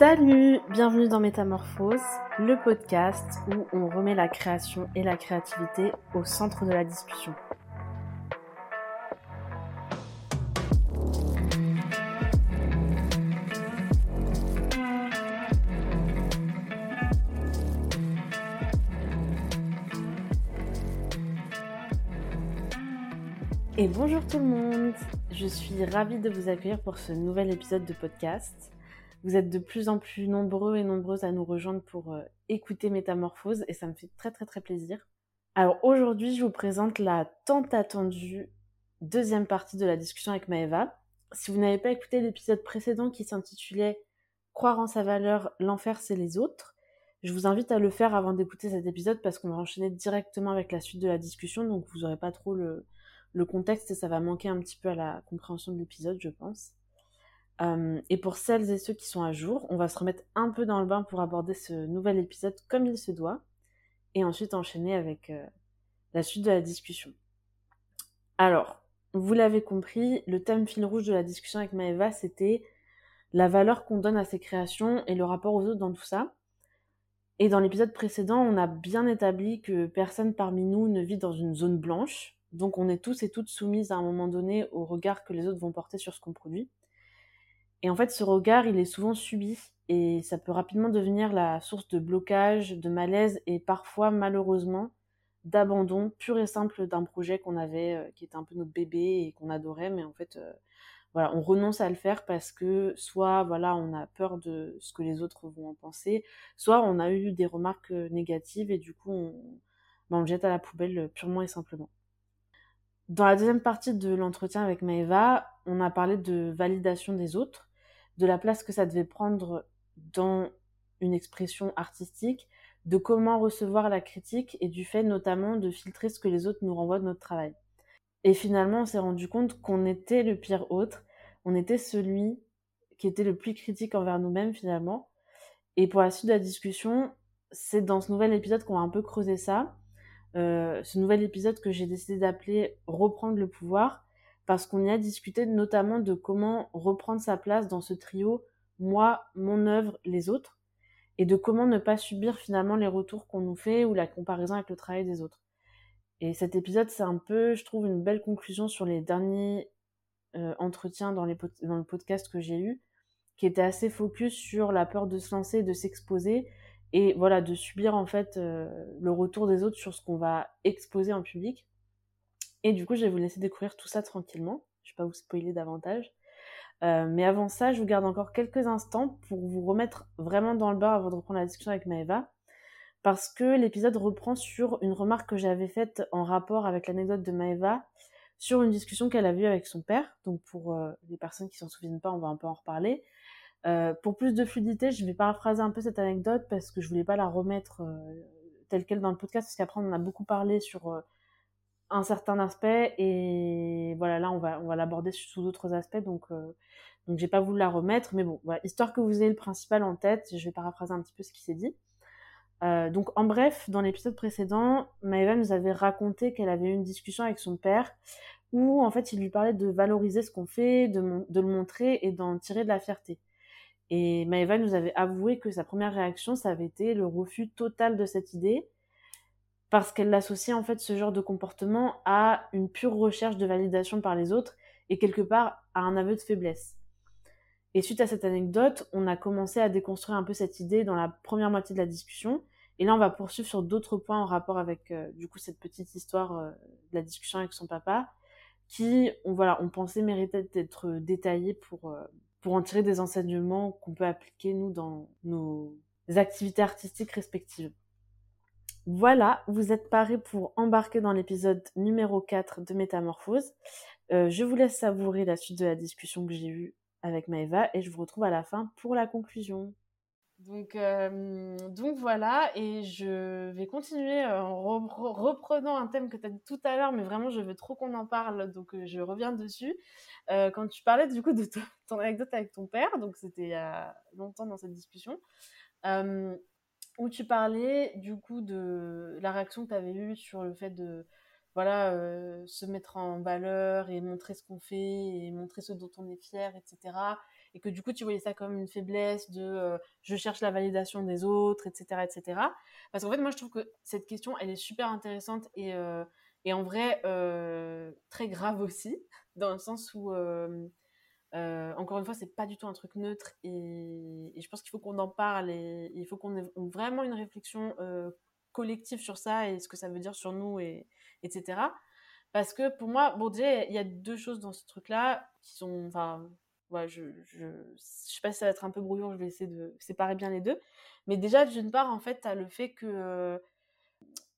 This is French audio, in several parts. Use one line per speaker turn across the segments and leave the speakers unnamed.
Salut, bienvenue dans Métamorphose, le podcast où on remet la création et la créativité au centre de la discussion. Et bonjour tout le monde, je suis ravie de vous accueillir pour ce nouvel épisode de podcast. Vous êtes de plus en plus nombreux et nombreuses à nous rejoindre pour euh, écouter Métamorphose et ça me fait très très très plaisir. Alors aujourd'hui, je vous présente la tant attendue deuxième partie de la discussion avec Maëva. Si vous n'avez pas écouté l'épisode précédent qui s'intitulait Croire en sa valeur, l'enfer c'est les autres, je vous invite à le faire avant d'écouter cet épisode parce qu'on va enchaîner directement avec la suite de la discussion, donc vous n'aurez pas trop le contexte et ça va manquer un petit peu à la compréhension de l'épisode, je pense. Euh, et pour celles et ceux qui sont à jour, on va se remettre un peu dans le bain pour aborder ce nouvel épisode comme il se doit, et ensuite enchaîner avec euh, la suite de la discussion. Alors, vous l'avez compris, le thème fil rouge de la discussion avec Maëva, c'était la valeur qu'on donne à ses créations et le rapport aux autres dans tout ça. Et dans l'épisode précédent, on a bien établi que personne parmi nous ne vit dans une zone blanche, donc on est tous et toutes soumises à un moment donné au regard que les autres vont porter sur ce qu'on produit. Et en fait, ce regard, il est souvent subi et ça peut rapidement devenir la source de blocage, de malaise et parfois, malheureusement, d'abandon pur et simple d'un projet qu'on avait, euh, qui était un peu notre bébé et qu'on adorait, mais en fait, euh, voilà, on renonce à le faire parce que soit, voilà, on a peur de ce que les autres vont en penser, soit on a eu des remarques euh, négatives et du coup, on, ben, on le jette à la poubelle purement et simplement. Dans la deuxième partie de l'entretien avec Maëva, on a parlé de validation des autres, de la place que ça devait prendre dans une expression artistique, de comment recevoir la critique et du fait notamment de filtrer ce que les autres nous renvoient de notre travail. Et finalement, on s'est rendu compte qu'on était le pire autre, on était celui qui était le plus critique envers nous-mêmes finalement. Et pour la suite de la discussion, c'est dans ce nouvel épisode qu'on va un peu creuser ça euh, ce nouvel épisode que j'ai décidé d'appeler Reprendre le pouvoir, parce qu'on y a discuté notamment de comment reprendre sa place dans ce trio moi, mon œuvre, les autres, et de comment ne pas subir finalement les retours qu'on nous fait ou la comparaison avec le travail des autres. Et cet épisode, c'est un peu, je trouve, une belle conclusion sur les derniers euh, entretiens dans, les le podcast que j'ai eu, qui était assez focus sur la peur de se lancer, de s'exposer, et voilà de subir en fait euh, le retour des autres sur ce qu'on va exposer en public et du coup je vais vous laisser découvrir tout ça tranquillement. Je vais pas vous spoiler davantage. Euh, mais avant ça je vous garde encore quelques instants pour vous remettre vraiment dans le bain avant de reprendre la discussion avec Maëva. Parce que l'épisode reprend sur une remarque que j'avais faite en rapport avec l'anecdote de Maëva sur une discussion qu'elle a eue avec son père. Donc pour euh, les personnes qui s'en souviennent pas on va un peu en reparler. Euh, pour plus de fluidité, je vais paraphraser un peu cette anecdote parce que je voulais pas la remettre telle quelle dans le podcast parce qu'après on en a beaucoup parlé sur un certain aspect et voilà là on va on va l'aborder sous d'autres aspects donc donc j'ai pas voulu la remettre mais bon voilà histoire que vous ayez le principal en tête, je vais paraphraser un petit peu ce qui s'est dit. donc en bref, dans l'épisode précédent, Maëva nous avait raconté qu'elle avait eu une discussion avec son père où en fait il lui parlait de valoriser ce qu'on fait, de, de le montrer et d'en tirer de la fierté. Et Maëva nous avait avoué que sa première réaction, ça avait été le refus total de cette idée, parce qu'elle l'associait en fait ce genre de comportement à une pure recherche de validation par les autres et quelque part à un aveu de faiblesse. Et suite à cette anecdote, on a commencé à déconstruire un peu cette idée dans la première moitié de la discussion. Et là, on va poursuivre sur d'autres points en rapport avec euh, du coup cette petite histoire euh, de la discussion avec son papa, qui, on, voilà, on pensait méritait d'être détaillée pour euh, pour en tirer des enseignements qu'on peut appliquer, nous, dans nos activités artistiques respectives. Voilà, vous êtes parés pour embarquer dans l'épisode numéro 4 de Métamorphose. Euh, je vous laisse savourer la suite de la discussion que j'ai eue avec Maëva et je vous retrouve à la fin pour la conclusion. Donc, euh, donc voilà, et je vais continuer en reprenant un thème que tu as dit tout à l'heure, mais vraiment je veux trop qu'on en parle, donc euh, je reviens dessus. Euh, quand tu parlais du coup de ton anecdote avec ton père, donc c'était il y a longtemps dans cette discussion, où tu parlais du coup de la réaction que tu avais eue sur le fait de voilà se mettre en valeur et montrer ce qu'on fait et montrer ce dont on est fier, etc. et que du coup tu voyais ça comme une faiblesse de je cherche la validation des autres, etc., etc. Parce qu'en fait, moi, je trouve que cette question, elle est super intéressante et, et en vrai très grave aussi, dans le sens où encore une fois, c'est pas du tout un truc neutre et, je pense qu'il faut qu'on en parle et, il faut qu'on ait vraiment une réflexion collective sur ça et ce que ça veut dire sur nous et etc. Parce que pour moi, bon déjà il y a deux choses dans ce truc-là qui sont, enfin, ouais, je, je, je sais pas si ça va être un peu brouillon, je vais essayer de séparer bien les deux. Mais déjà d'une part, en fait, as le fait que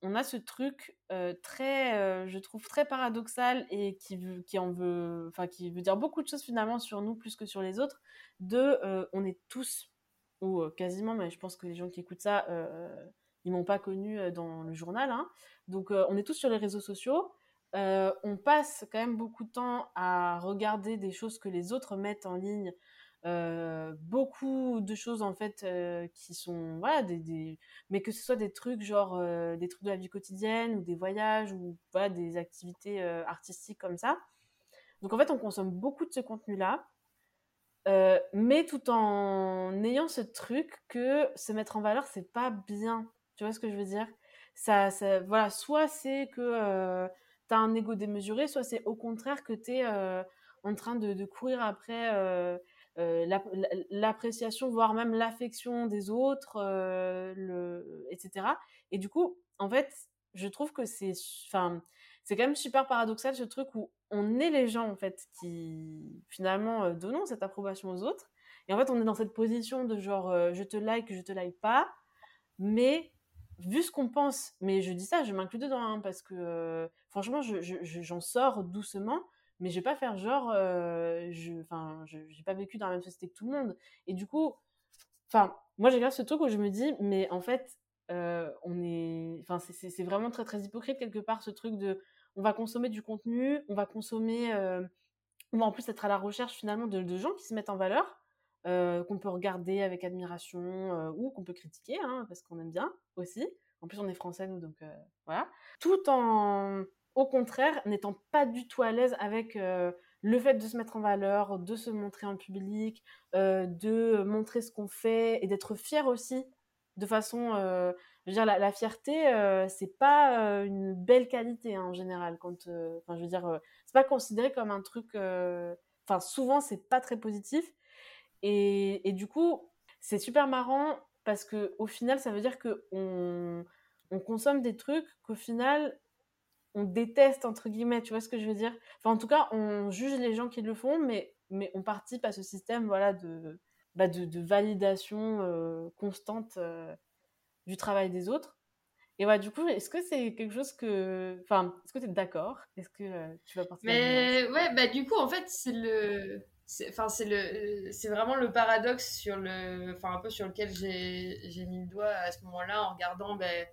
on a ce truc très, je trouve très paradoxal et qui, qui en veut, enfin qui veut dire beaucoup de choses finalement sur nous plus que sur les autres. De, on est tous ou quasiment, mais je pense que les gens qui écoutent ça, ils m'ont pas connu dans le journal. Hein. Donc on est tous sur les réseaux sociaux. on passe quand même beaucoup de temps à regarder des choses que les autres mettent en ligne euh, beaucoup de choses en fait euh, qui sont voilà des, mais que ce soit des trucs genre euh, des trucs de la vie quotidienne ou des voyages ou voilà des activités artistiques comme ça. Donc en fait on consomme beaucoup de ce contenu là mais tout en ayant ce truc que se mettre en valeur c'est pas bien. Tu vois ce que je veux dire? Ça, ça voilà soit c'est que tu as un ego démesuré soit c'est au contraire que tu es en train de, courir après l'appréciation, voire même l'affection des autres, euh, etc. Et du coup, en fait, je trouve que c'est, enfin, c'est quand même super paradoxal ce truc où on est les gens en fait qui finalement euh, donnons cette approbation aux autres. Et en fait, on est dans cette position de genre je te like, je te like pas, mais vu ce qu'on pense, mais je dis ça, je m'inclus dedans hein, parce que franchement, j'en je, sors doucement mais je vais pas faire genre euh, je enfin j'ai pas vécu dans la même société que tout le monde. Et du coup enfin moi j'ai ce truc où je me dis mais en fait euh, on est enfin c'est vraiment très très hypocrite quelque part ce truc de on va consommer du contenu on va consommer euh, on va en plus être à la recherche finalement de, gens qui se mettent en valeur qu'on peut regarder avec admiration ou qu'on peut critiquer hein, parce qu'on aime bien aussi. En plus on est français nous donc voilà. Tout en au contraire, n'étant pas du tout à l'aise avec euh, le fait de se mettre en valeur, de se montrer en public, euh, de montrer ce qu'on fait et d'être fier aussi de façon euh, je veux dire la, fierté c'est pas une belle qualité hein, en général quand enfin je veux dire c'est pas considéré comme un truc enfin souvent c'est pas très positif. Et, du coup c'est super marrant parce que au final ça veut dire que on, on consomme des trucs qu'au final on déteste entre guillemets, tu vois ce que je veux dire? Enfin, en tout cas, on juge les gens qui le font, mais mais on participe à ce système, voilà, de bah, de, validation euh, constante euh, du travail des autres. Et voilà, du coup, est-ce que c'est quelque chose que, enfin, est-ce que tu es d'accord? Est-ce que euh, tu vas partir
Mais ouais, bah du coup, en fait, c'est le enfin c'est le c'est vraiment le paradoxe sur le enfin un peu sur lequel j'ai mis le doigt à ce moment-là en regardant ben,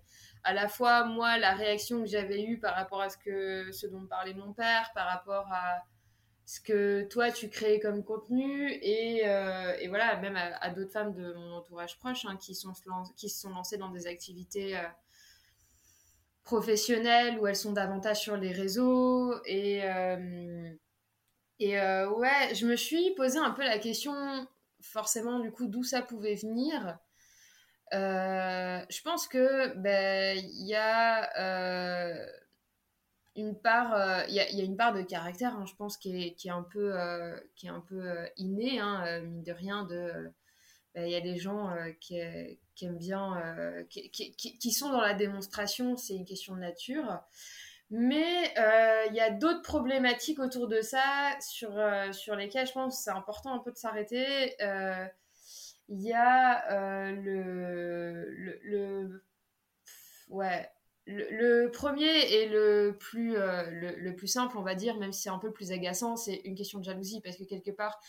à la fois moi la réaction que j'avais eue par rapport à ce que ce dont parlait mon père, par rapport à ce que toi tu créais comme contenu et, euh, et voilà même à, d'autres femmes de mon entourage proche hein, qui sont qui se sont lancées dans des activités euh, professionnelles où elles sont davantage sur les réseaux et euh, et ouais je me suis posé un peu la question forcément du coup d'où ça pouvait venir je pense que ben il y a euh, une part euh, il y, a, une part de caractère hein, je pense qui est, qui est un peu qui est un peu inné hein, mine de rien de ben, il y a des gens qui, aiment bien qui, qui, sont dans la démonstration c'est une question de nature. Mais il y a d'autres problématiques autour de ça sur, sur lesquelles je pense c'est important un peu de s'arrêter il y a euh, le, le, ouais, le, premier et le plus, euh, le, plus simple, on va dire, même si c'est un peu plus agaçant, c'est une question de jalousie parce que quelque part,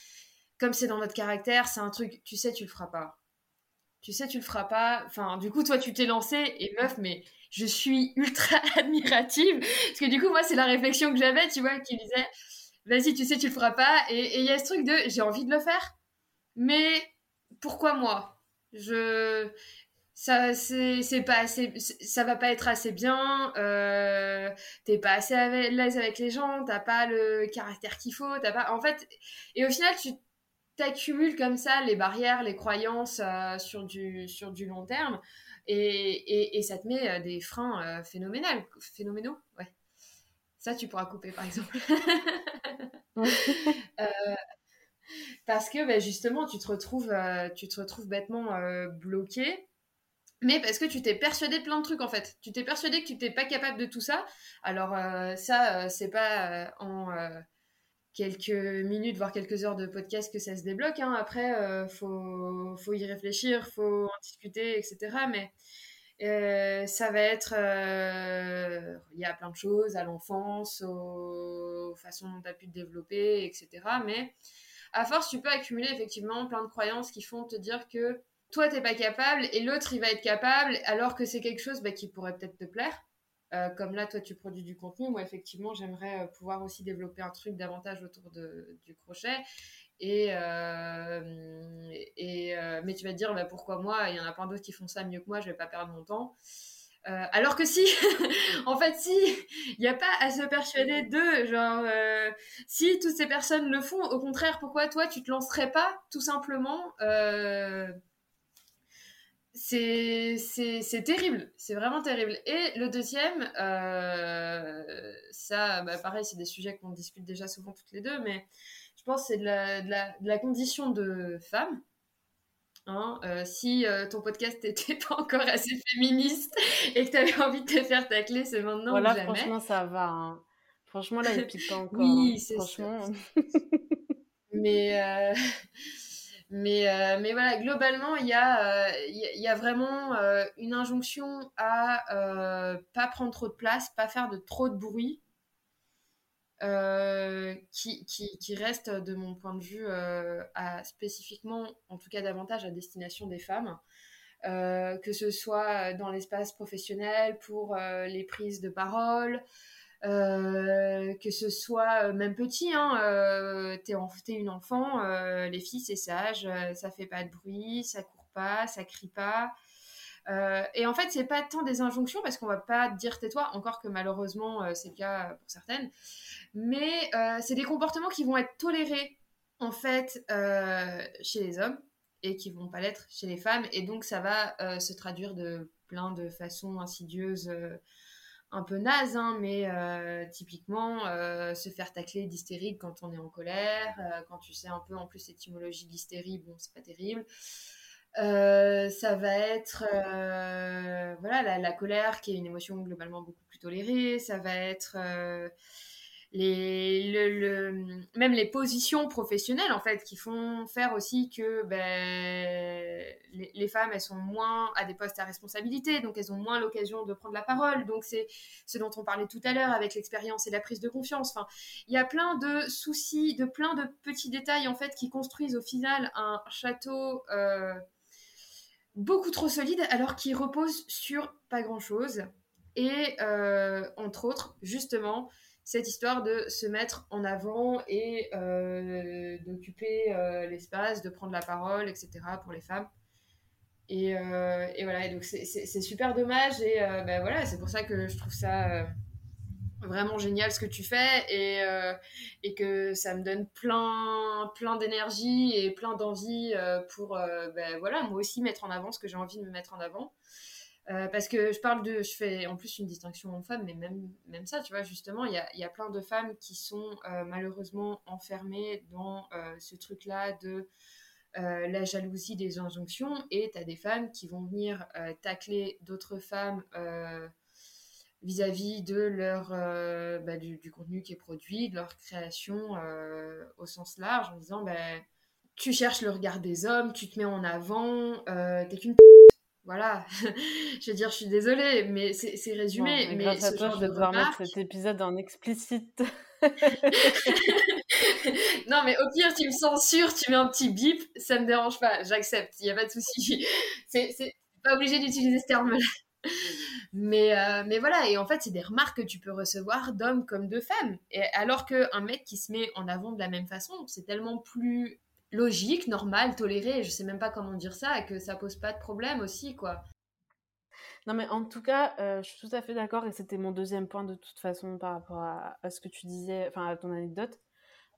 comme c'est dans notre caractère, c'est un truc, tu sais, tu le feras pas. Tu sais, tu le feras pas. Enfin, du coup, toi, tu t'es lancé et meuf, mais je suis ultra admirative parce que du coup, moi, c'est la réflexion que j'avais, tu vois, qui disait, vas-y, tu sais, tu le feras pas. Et il y a ce truc de, j'ai envie de le faire, mais pourquoi moi? Je ça c'est pas assez ça va pas être assez bien euh, t'es pas assez à l'aise avec les gens t'as pas le caractère qu'il faut t'as pas en fait et au final tu accumules comme ça les barrières, les croyances sur, du, sur du long terme et, et, ça te met des freins phénoménaux. phénoménaux. Ouais. Ça, tu pourras couper, par exemple. parce que bah, justement, tu te retrouves, tu te retrouves bêtement bloqué mais parce que tu t'es persuadé de plein de trucs en fait. Tu t'es persuadé que tu n'étais pas capable de tout ça. Alors euh, ça, euh, c'est pas euh, en quelques minutes, voire quelques heures de podcast que ça se débloque. Hein. Après, faut, faut y réfléchir, faut en discuter, etc. Mais ça va être... Il y a plein de choses à l'enfance, aux, façons dont tu as pu te développer, etc. Mais à force, tu peux accumuler effectivement plein de croyances qui font te dire que toi, t'es pas capable et l'autre, il va être capable, alors que c'est quelque chose bah, qui pourrait peut-être te plaire. Euh, comme là, toi, tu produis du contenu. Moi, effectivement, j'aimerais euh, pouvoir aussi développer un truc davantage autour du crochet. Et, euh, mais tu vas te dire, bah, pourquoi moi? Il y en a plein d'autres qui font ça mieux que moi, je vais pas perdre mon temps. Alors que si, en fait, si, il n'y a pas à se persuader d'eux. Genre, si toutes ces personnes le font, au contraire, pourquoi toi, tu te lancerais pas, tout simplement c'est terrible, c'est vraiment terrible. Et le deuxième, euh, ça, bah, pareil, c'est des sujets qu'on discute déjà souvent toutes les deux, mais je pense que c'est de la, condition de femme. Hein. Euh, si euh, ton podcast n'était pas encore assez féministe et que tu avais envie de te faire tacler, c'est maintenant
voilà,
ou jamais.
franchement, ça va. Hein. Franchement, là, il pique pas encore.
oui,
hein.
c'est franchement. mais mais, euh, mais voilà, globalement, il y, a, il y a vraiment une injonction à pas prendre trop de place, pas faire de trop de bruit, qui, qui, qui, reste, de mon point de vue, à, spécifiquement, en tout cas davantage à destination des femmes. que ce soit dans l'espace professionnel, pour les prises de parole, euh, que ce soit euh, même petit, hein, euh, t'es, une enfant, les filles c'est sage, ça fait pas de bruit, ça court pas, ça crie pas. Et en fait, c'est pas tant des injonctions parce qu'on va pas dire tais-toi, encore que malheureusement c'est le cas pour certaines, mais c'est des comportements qui vont être tolérés en fait chez les hommes et qui vont pas l'être chez les femmes, et donc ça va se traduire de plein de façons insidieuses un peu naze, hein, mais euh, typiquement euh, se faire tacler d'hystérique quand on est en colère, euh, quand tu sais un peu en plus l'étymologie de l'hystérie, bon, c'est pas terrible. Ça va être voilà la, colère qui est une émotion globalement beaucoup plus tolérée. Ça va être les, le, même les positions professionnelles en fait qui font faire aussi que ben, les, femmes elles sont moins à des postes à responsabilité. Donc elles ont moins l'occasion de prendre la parole. Donc c'est ce dont on parlait tout à l'heure avec l'expérience et la prise de confiance. Enfin il y a plein de soucis de plein de petits détails en fait qui construisent au final un château euh, beaucoup trop solide alors qu'il repose sur pas grand chose et euh, entre autres justement cette histoire de se mettre en avant et euh, d'occuper euh, l'espace, de prendre la parole, etc. pour les femmes. Et, voilà, donc c'est super dommage. Et ben voilà, c'est pour ça que je trouve ça vraiment génial ce que tu fais et, et que ça me donne plein, plein d'énergie et plein d'envie pour ben voilà, moi aussi mettre en avant ce que j'ai envie de me mettre en avant. Euh, parce que je parle de, je fais en plus une distinction homme-femme, mais même, même ça, tu vois, justement, il y a, y a, plein de femmes qui sont euh, malheureusement enfermées dans euh, ce truc-là de la jalousie des injonctions, et tu as des femmes qui vont venir tacler d'autres femmes vis-à-vis de leur, bah, du, du, contenu qui est produit, de leur création au sens large, en disant, bah, tu cherches le regard des hommes, tu te mets en avant, t'es qu'une voilà, je veux dire, je suis désolée, mais c'est résumé. mais
grâce à toi, je vais devoir mettre cet épisode en explicite.
non, mais au pire, tu me censures, tu mets un petit bip, ça me dérange pas, j'accepte, il n'y a pas de souci. C'est pas obligé d'utiliser ce terme-là. Mais, euh, mais voilà, et en fait, c'est des remarques que tu peux recevoir d'hommes comme de femmes. Et alors qu'un mec qui se met en avant de la même façon, c'est tellement plus logique, normal, toléré, je sais même pas comment dire ça, et que ça pose pas de problème aussi, quoi.
Non, mais en tout cas, euh, je suis tout à fait d'accord, et c'était mon deuxième point de toute façon par rapport à, ce que tu disais, enfin à ton anecdote.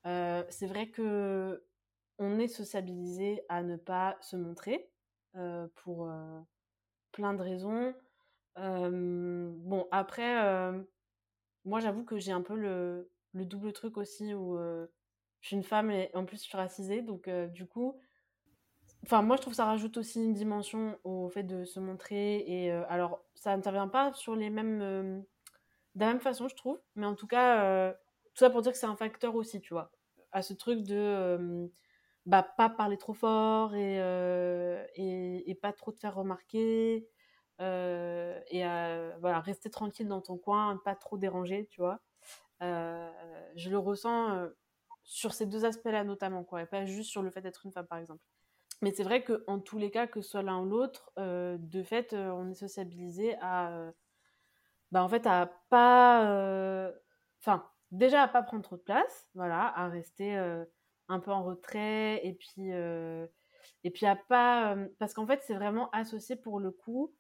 Euh, c'est vrai que on est sociabilisé à ne pas se montrer pour plein de raisons. Bon, après, moi, j'avoue que j'ai un peu le, le, double truc aussi où je suis une femme et en plus je suis racisée. Donc, du coup, enfin, moi, je trouve que ça rajoute aussi une dimension au fait de se montrer. Et alors, ça n'intervient pas sur les mêmes. de la même façon, je trouve. Mais en tout cas, tout ça pour dire que c'est un facteur aussi, tu vois. À ce truc de bah, pas parler trop fort et, et, pas trop te faire remarquer. Euh, et voilà, rester tranquille dans ton coin, pas trop déranger, tu vois. Euh, je le ressens euh, sur ces deux aspects-là notamment, quoi, et pas juste sur le fait d'être une femme, par exemple. Mais c'est vrai qu'en tous les cas, que ce soit l'un ou l'autre, de fait, on est sociabilisé à, bah, en fait, à pas, enfin, déjà à pas prendre trop de place, voilà, à rester un peu en retrait, et puis, et puis à pas, parce qu'en fait, c'est vraiment associé pour le coup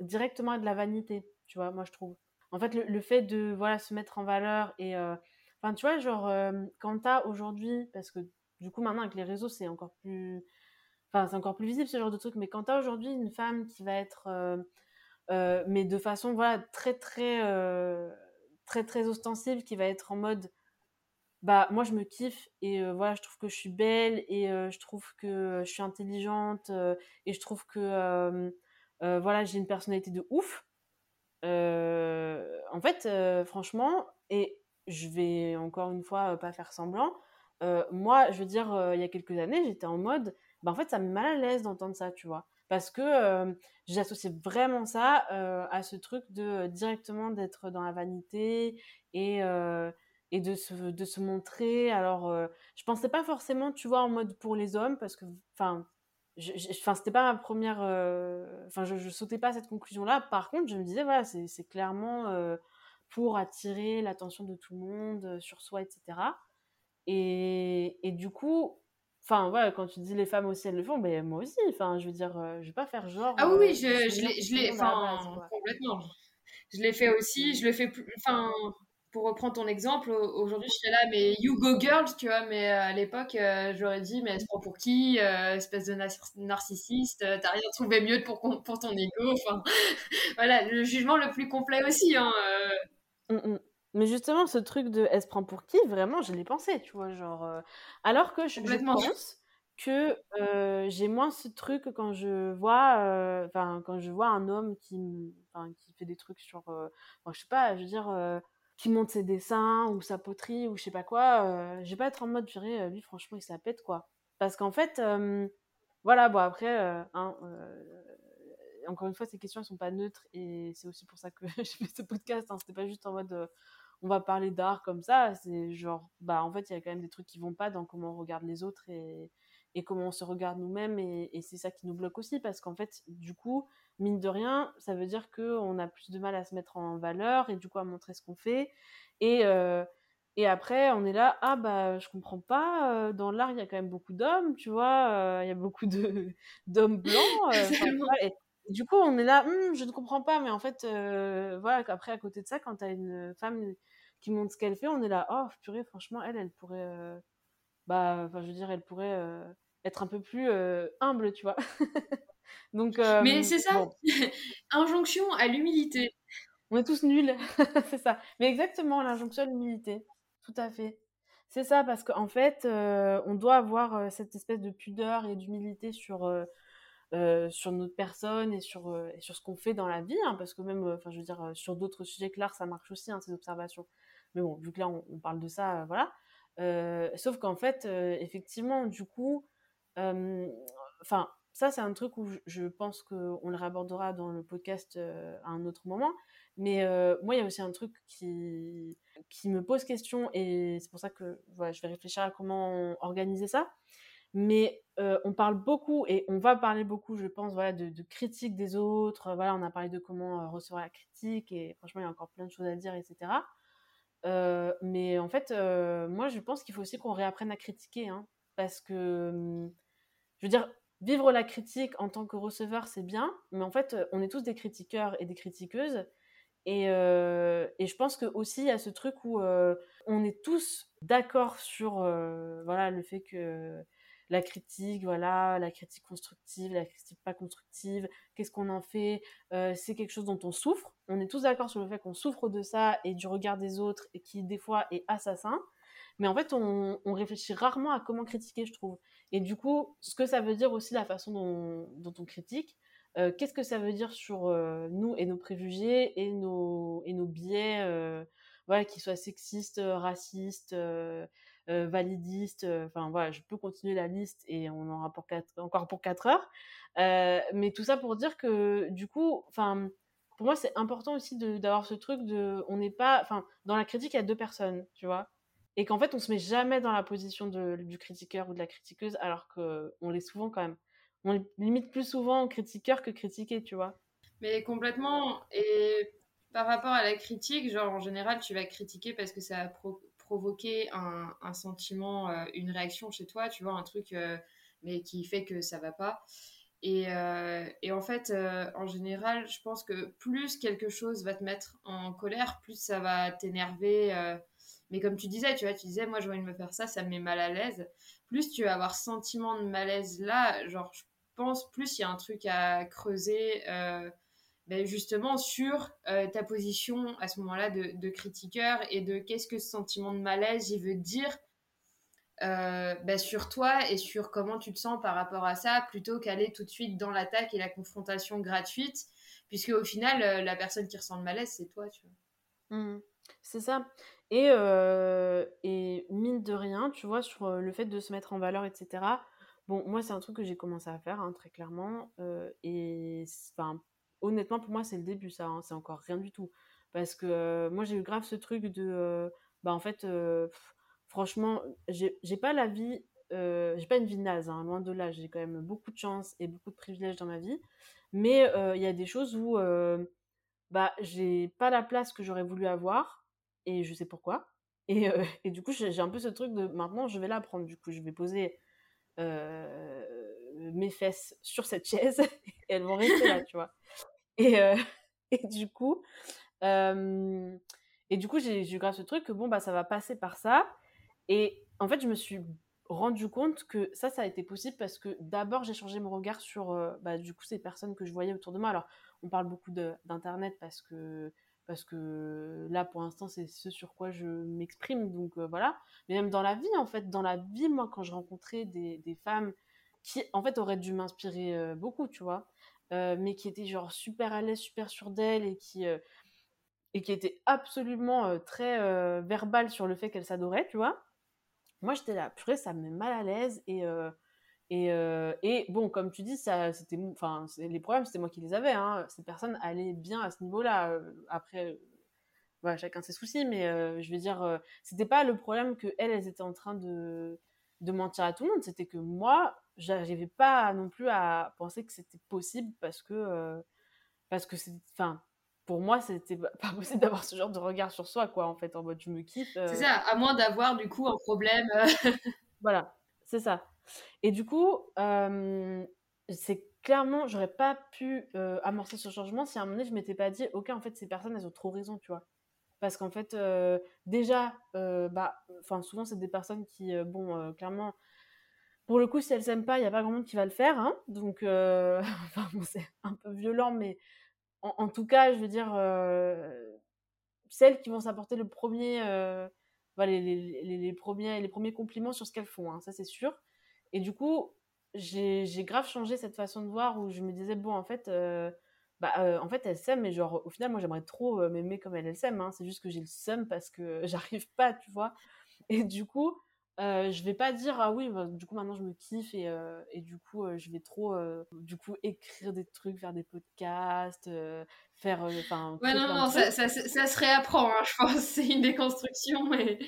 directement à de la vanité, tu vois, moi je trouve. En fait, le, fait de voilà se mettre en valeur et enfin tu vois genre quand t'as aujourd'hui parce que du coup maintenant avec les réseaux c'est encore plus enfin c'est encore plus visible ce genre de truc mais quand t'as aujourd'hui une femme qui va être mais de façon voilà très très très très ostensible qui va être en mode bah moi je me kiffe et voilà je trouve que je suis belle et je trouve que je suis intelligente et je trouve que euh, voilà, j'ai une personnalité de ouf. Euh, en fait, euh, franchement, et je vais encore une fois pas faire semblant, moi, je veux dire, il y a quelques années, j'étais en mode, bah, en fait, ça me mal à l'aise d'entendre ça, tu vois. Parce que j'associe vraiment ça à ce truc de directement d'être dans la vanité et, et de, se, de se montrer. Alors, je pensais pas forcément, tu vois, en mode pour les hommes, parce que, enfin, enfin c'était pas ma première euh, enfin je, je, sautais pas à cette conclusion là par contre je me disais voilà c'est clairement euh, pour attirer l'attention de tout le monde euh, sur soi etc et, et du coup enfin voilà quand tu dis les femmes aussi elles le font mais moi aussi enfin je veux dire je vais pas faire genre
ah oui oui je, je l'ai enfin complètement. Je l'ai fait aussi je le fais plus enfin pour reprendre ton exemple, aujourd'hui, je suis là, mais you go girls, tu vois, mais euh, à l'époque, euh, j'aurais dit, mais elle se prend pour qui euh, Espèce de narcissiste, t'as rien trouvé mieux pour, pour ton ego. Enfin, voilà, le jugement le plus complet aussi. Hein,
mmh, mmh. Mais justement, ce truc de elle se prend pour qui, vraiment, je l'ai pensé, tu vois, genre. Alors que je, pense que j'ai moins ce truc quand je vois, enfin, quand je vois un homme qui, qui fait des trucs sur, je sais pas, je veux dire qui monte ses dessins ou sa poterie ou je sais pas quoi, euh, j'ai pas être en mode purée, euh, lui franchement il s'appête quoi. Parce qu'en fait, euh, voilà, bon après, hein, encore une fois, ces questions elles sont pas neutres et c'est aussi pour ça que j'ai fait ce podcast. Hein, C'était pas juste en mode on va parler d'art comme ça, c'est genre, bah en fait il y a quand même des trucs qui vont pas dans comment on regarde les autres et, et comment on se regarde nous-mêmes et c'est ça qui nous bloque aussi parce qu'en fait, du coup, mine de rien, ça veut dire qu'on a plus de mal à se mettre en valeur et du coup à montrer ce qu'on fait. Et, euh, et après, on est là, ah bah je comprends pas, euh, dans l'art il y a quand même beaucoup d'hommes, tu vois, euh, il y a beaucoup de, d'hommes blancs. et, du coup, on est là, hum, je ne comprends pas, mais en fait, voilà, après à côté de ça, quand tu as une femme qui montre ce qu'elle fait, on est là, oh purée, franchement, elle, elle pourrait, bah, enfin je veux dire, elle pourrait être un peu plus humble, tu vois.
Donc, Mais c'est ça, injonction à l'humilité.
On est tous nuls, c'est ça. Mais exactement, l'injonction à l'humilité, tout à fait. C'est ça, parce qu'en fait, on doit avoir cette espèce de pudeur et d'humilité sur, sur notre personne et sur, et sur ce qu'on fait dans la vie, hein, parce que même, enfin, je veux dire, sur d'autres sujets que l'art, ça marche aussi, hein, ces observations. Mais bon, vu que là, on, on parle de ça, voilà. sauf qu'en fait, effectivement, du coup, enfin, ça, c'est un truc où je pense qu'on le rabordera dans le podcast à un autre moment. Mais moi, il y a aussi un truc qui, qui me pose question et c'est pour ça que voilà, je vais réfléchir à comment organiser ça. Mais on parle beaucoup et on va parler beaucoup, je pense, voilà, de, critique des autres. Voilà, on a parlé de comment recevoir la critique et franchement, il y a encore plein de choses à dire, etc. mais en fait, moi, je pense qu'il faut aussi qu'on réapprenne à critiquer. Hein, parce que, je veux dire, vivre la critique en tant que receveur, c'est bien, mais en fait, on est tous des critiqueurs et des critiqueuses. Et, euh, et je pense que aussi il y a ce truc où euh, on est tous d'accord sur voilà le fait que la critique, voilà, la critique constructive, la critique pas constructive, qu'est-ce qu'on en fait, c'est quelque chose dont on souffre. On est tous d'accord sur le fait qu'on souffre de ça et du regard des autres et qui des fois est assassin. Mais en fait, on, réfléchit rarement à comment critiquer, je trouve. Et du coup, ce que ça veut dire aussi la façon dont, on critique, qu'est-ce que ça veut dire sur nous et nos préjugés et nos, et nos biais, voilà, qu'ils soient sexistes, racistes, euh, validiste. Euh, enfin voilà, je peux continuer la liste et on en aura pour encore pour 4 heures. Euh, mais tout ça pour dire que du coup, enfin pour moi c'est important aussi d'avoir ce truc de, on n'est pas, enfin dans la critique il y a deux personnes, tu vois et qu'en fait on se met jamais dans la position de, du critiqueur ou de la critiqueuse alors qu'on l'est souvent quand même on limite plus souvent critiqueur que critiqué tu vois
mais complètement et par rapport à la critique genre en général tu vas critiquer parce que ça a provoquer un, sentiment, euh, une réaction chez toi, tu vois, un truc, euh, mais qui fait que ça va pas. Et, euh, et en fait, en général, je pense que plus quelque chose va te mettre en colère, plus ça va t'énerver. Mais comme tu disais, tu vois, tu disais, moi, j'ai envie de me faire ça, ça me met mal à l'aise. Plus tu vas avoir sentiment de malaise là, genre, je pense, plus il y a un truc à creuser ben, justement sur euh, ta position à ce moment-là de, critiqueur et de qu'est-ce que ce sentiment de malaise il veut dire euh, ben, sur toi et sur comment tu te sens par rapport à ça plutôt qu'aller tout de suite dans l'attaque et la confrontation gratuite puisque au final euh, la personne qui ressent le malaise c'est toi tu vois
mmh. C'est ça et, et mine de rien tu vois sur le fait de se mettre en valeur etc bon moi c'est un truc que j'ai commencé à faire hein, très clairement et enfin honnêtement, pour moi, c'est le début, ça. Hein, c'est encore rien du tout. Parce que euh, moi, j'ai eu grave ce truc de. Euh, bah, en fait, euh, franchement, j'ai pas la vie. j'ai pas une vie naze, hein, loin de là. J'ai quand même beaucoup de chance et beaucoup de privilèges dans ma vie. Mais il y a des choses où. Bah, j'ai pas la place que j'aurais voulu avoir. Et je sais pourquoi. Et, et du coup, j'ai un peu ce truc de maintenant, je vais la prendre. Du coup, je vais poser. mes fesses sur cette chaise et elles vont rester là, tu vois. Et, euh, et du coup, euh, et du coup, j'ai eu grave ce truc que bon, bah, ça va passer par ça. Et en fait, je me suis rendu compte que ça, ça a été possible parce que d'abord, j'ai changé mon regard sur, euh, bah, du coup, ces personnes que je voyais autour de moi. Alors, on parle beaucoup d'Internet parce que, parce que là, pour l'instant, c'est ce sur quoi je m'exprime. Donc, voilà. Mais même dans la vie, en fait, dans la vie, moi, quand je rencontrais des, des femmes qui, en fait, auraient dû m'inspirer beaucoup, tu vois. Euh, mais qui était genre super à l'aise, super sûre d'elle et qui euh, et qui était absolument euh, très verbale sur le fait qu'elle s'adorait, tu vois. Moi, j'étais là, purée, ça me met mal à l'aise et et, et, bon, comme tu dis, ça, c'était, enfin, les problèmes, c'était moi qui les avais. Hein. Ces personnes allaient bien à ce niveau-là. Après, voilà, chacun ses soucis, mais je veux dire, c'était pas le problème que elles, elles étaient en train de, de mentir à tout le monde. C'était que moi, j'arrivais pas non plus à penser que c'était possible parce que euh, parce que c'est enfin pour moi c'était pas possible d'avoir ce genre de regard sur soi quoi en fait en mode je me quitte
euh. c'est ça à moins d'avoir du coup un problème
voilà c'est ça et du coup c'est clairement j'aurais pas pu amorcer ce changement si à un moment donné je m'étais pas dit ok en fait ces personnes elles ont trop raison tu vois parce qu'en fait déjà bah souvent c'est des personnes qui bon clairement pour le coup, si elles s'aiment pas, il n'y a pas grand monde qui va le faire. Hein Donc, euh, enfin, c'est un peu violent, mais en, tout cas, je veux dire, euh, celles qui vont s'apporter le premier, euh, les, les, les, premiers, les premiers compliments sur ce qu'elles font, hein, ça c'est sûr. Et du coup, j'ai grave changé cette façon de voir où je me disais, bon, en fait, bah, en fait, s'aiment, mais genre, au final, moi, j'aimerais trop m'aimer comme elles, elles s'aiment. Hein. C'est juste que j'ai le seum parce que j'arrive pas, tu vois. Et du coup, euh, je vais pas dire ah oui bah, du coup maintenant je me kiffe et, euh, et du coup euh, je vais trop du coup écrire des trucs faire des podcasts faire enfin
ouais non non ça, ça, ça, se réapprend hein, je pense. C'est une déconstruction et,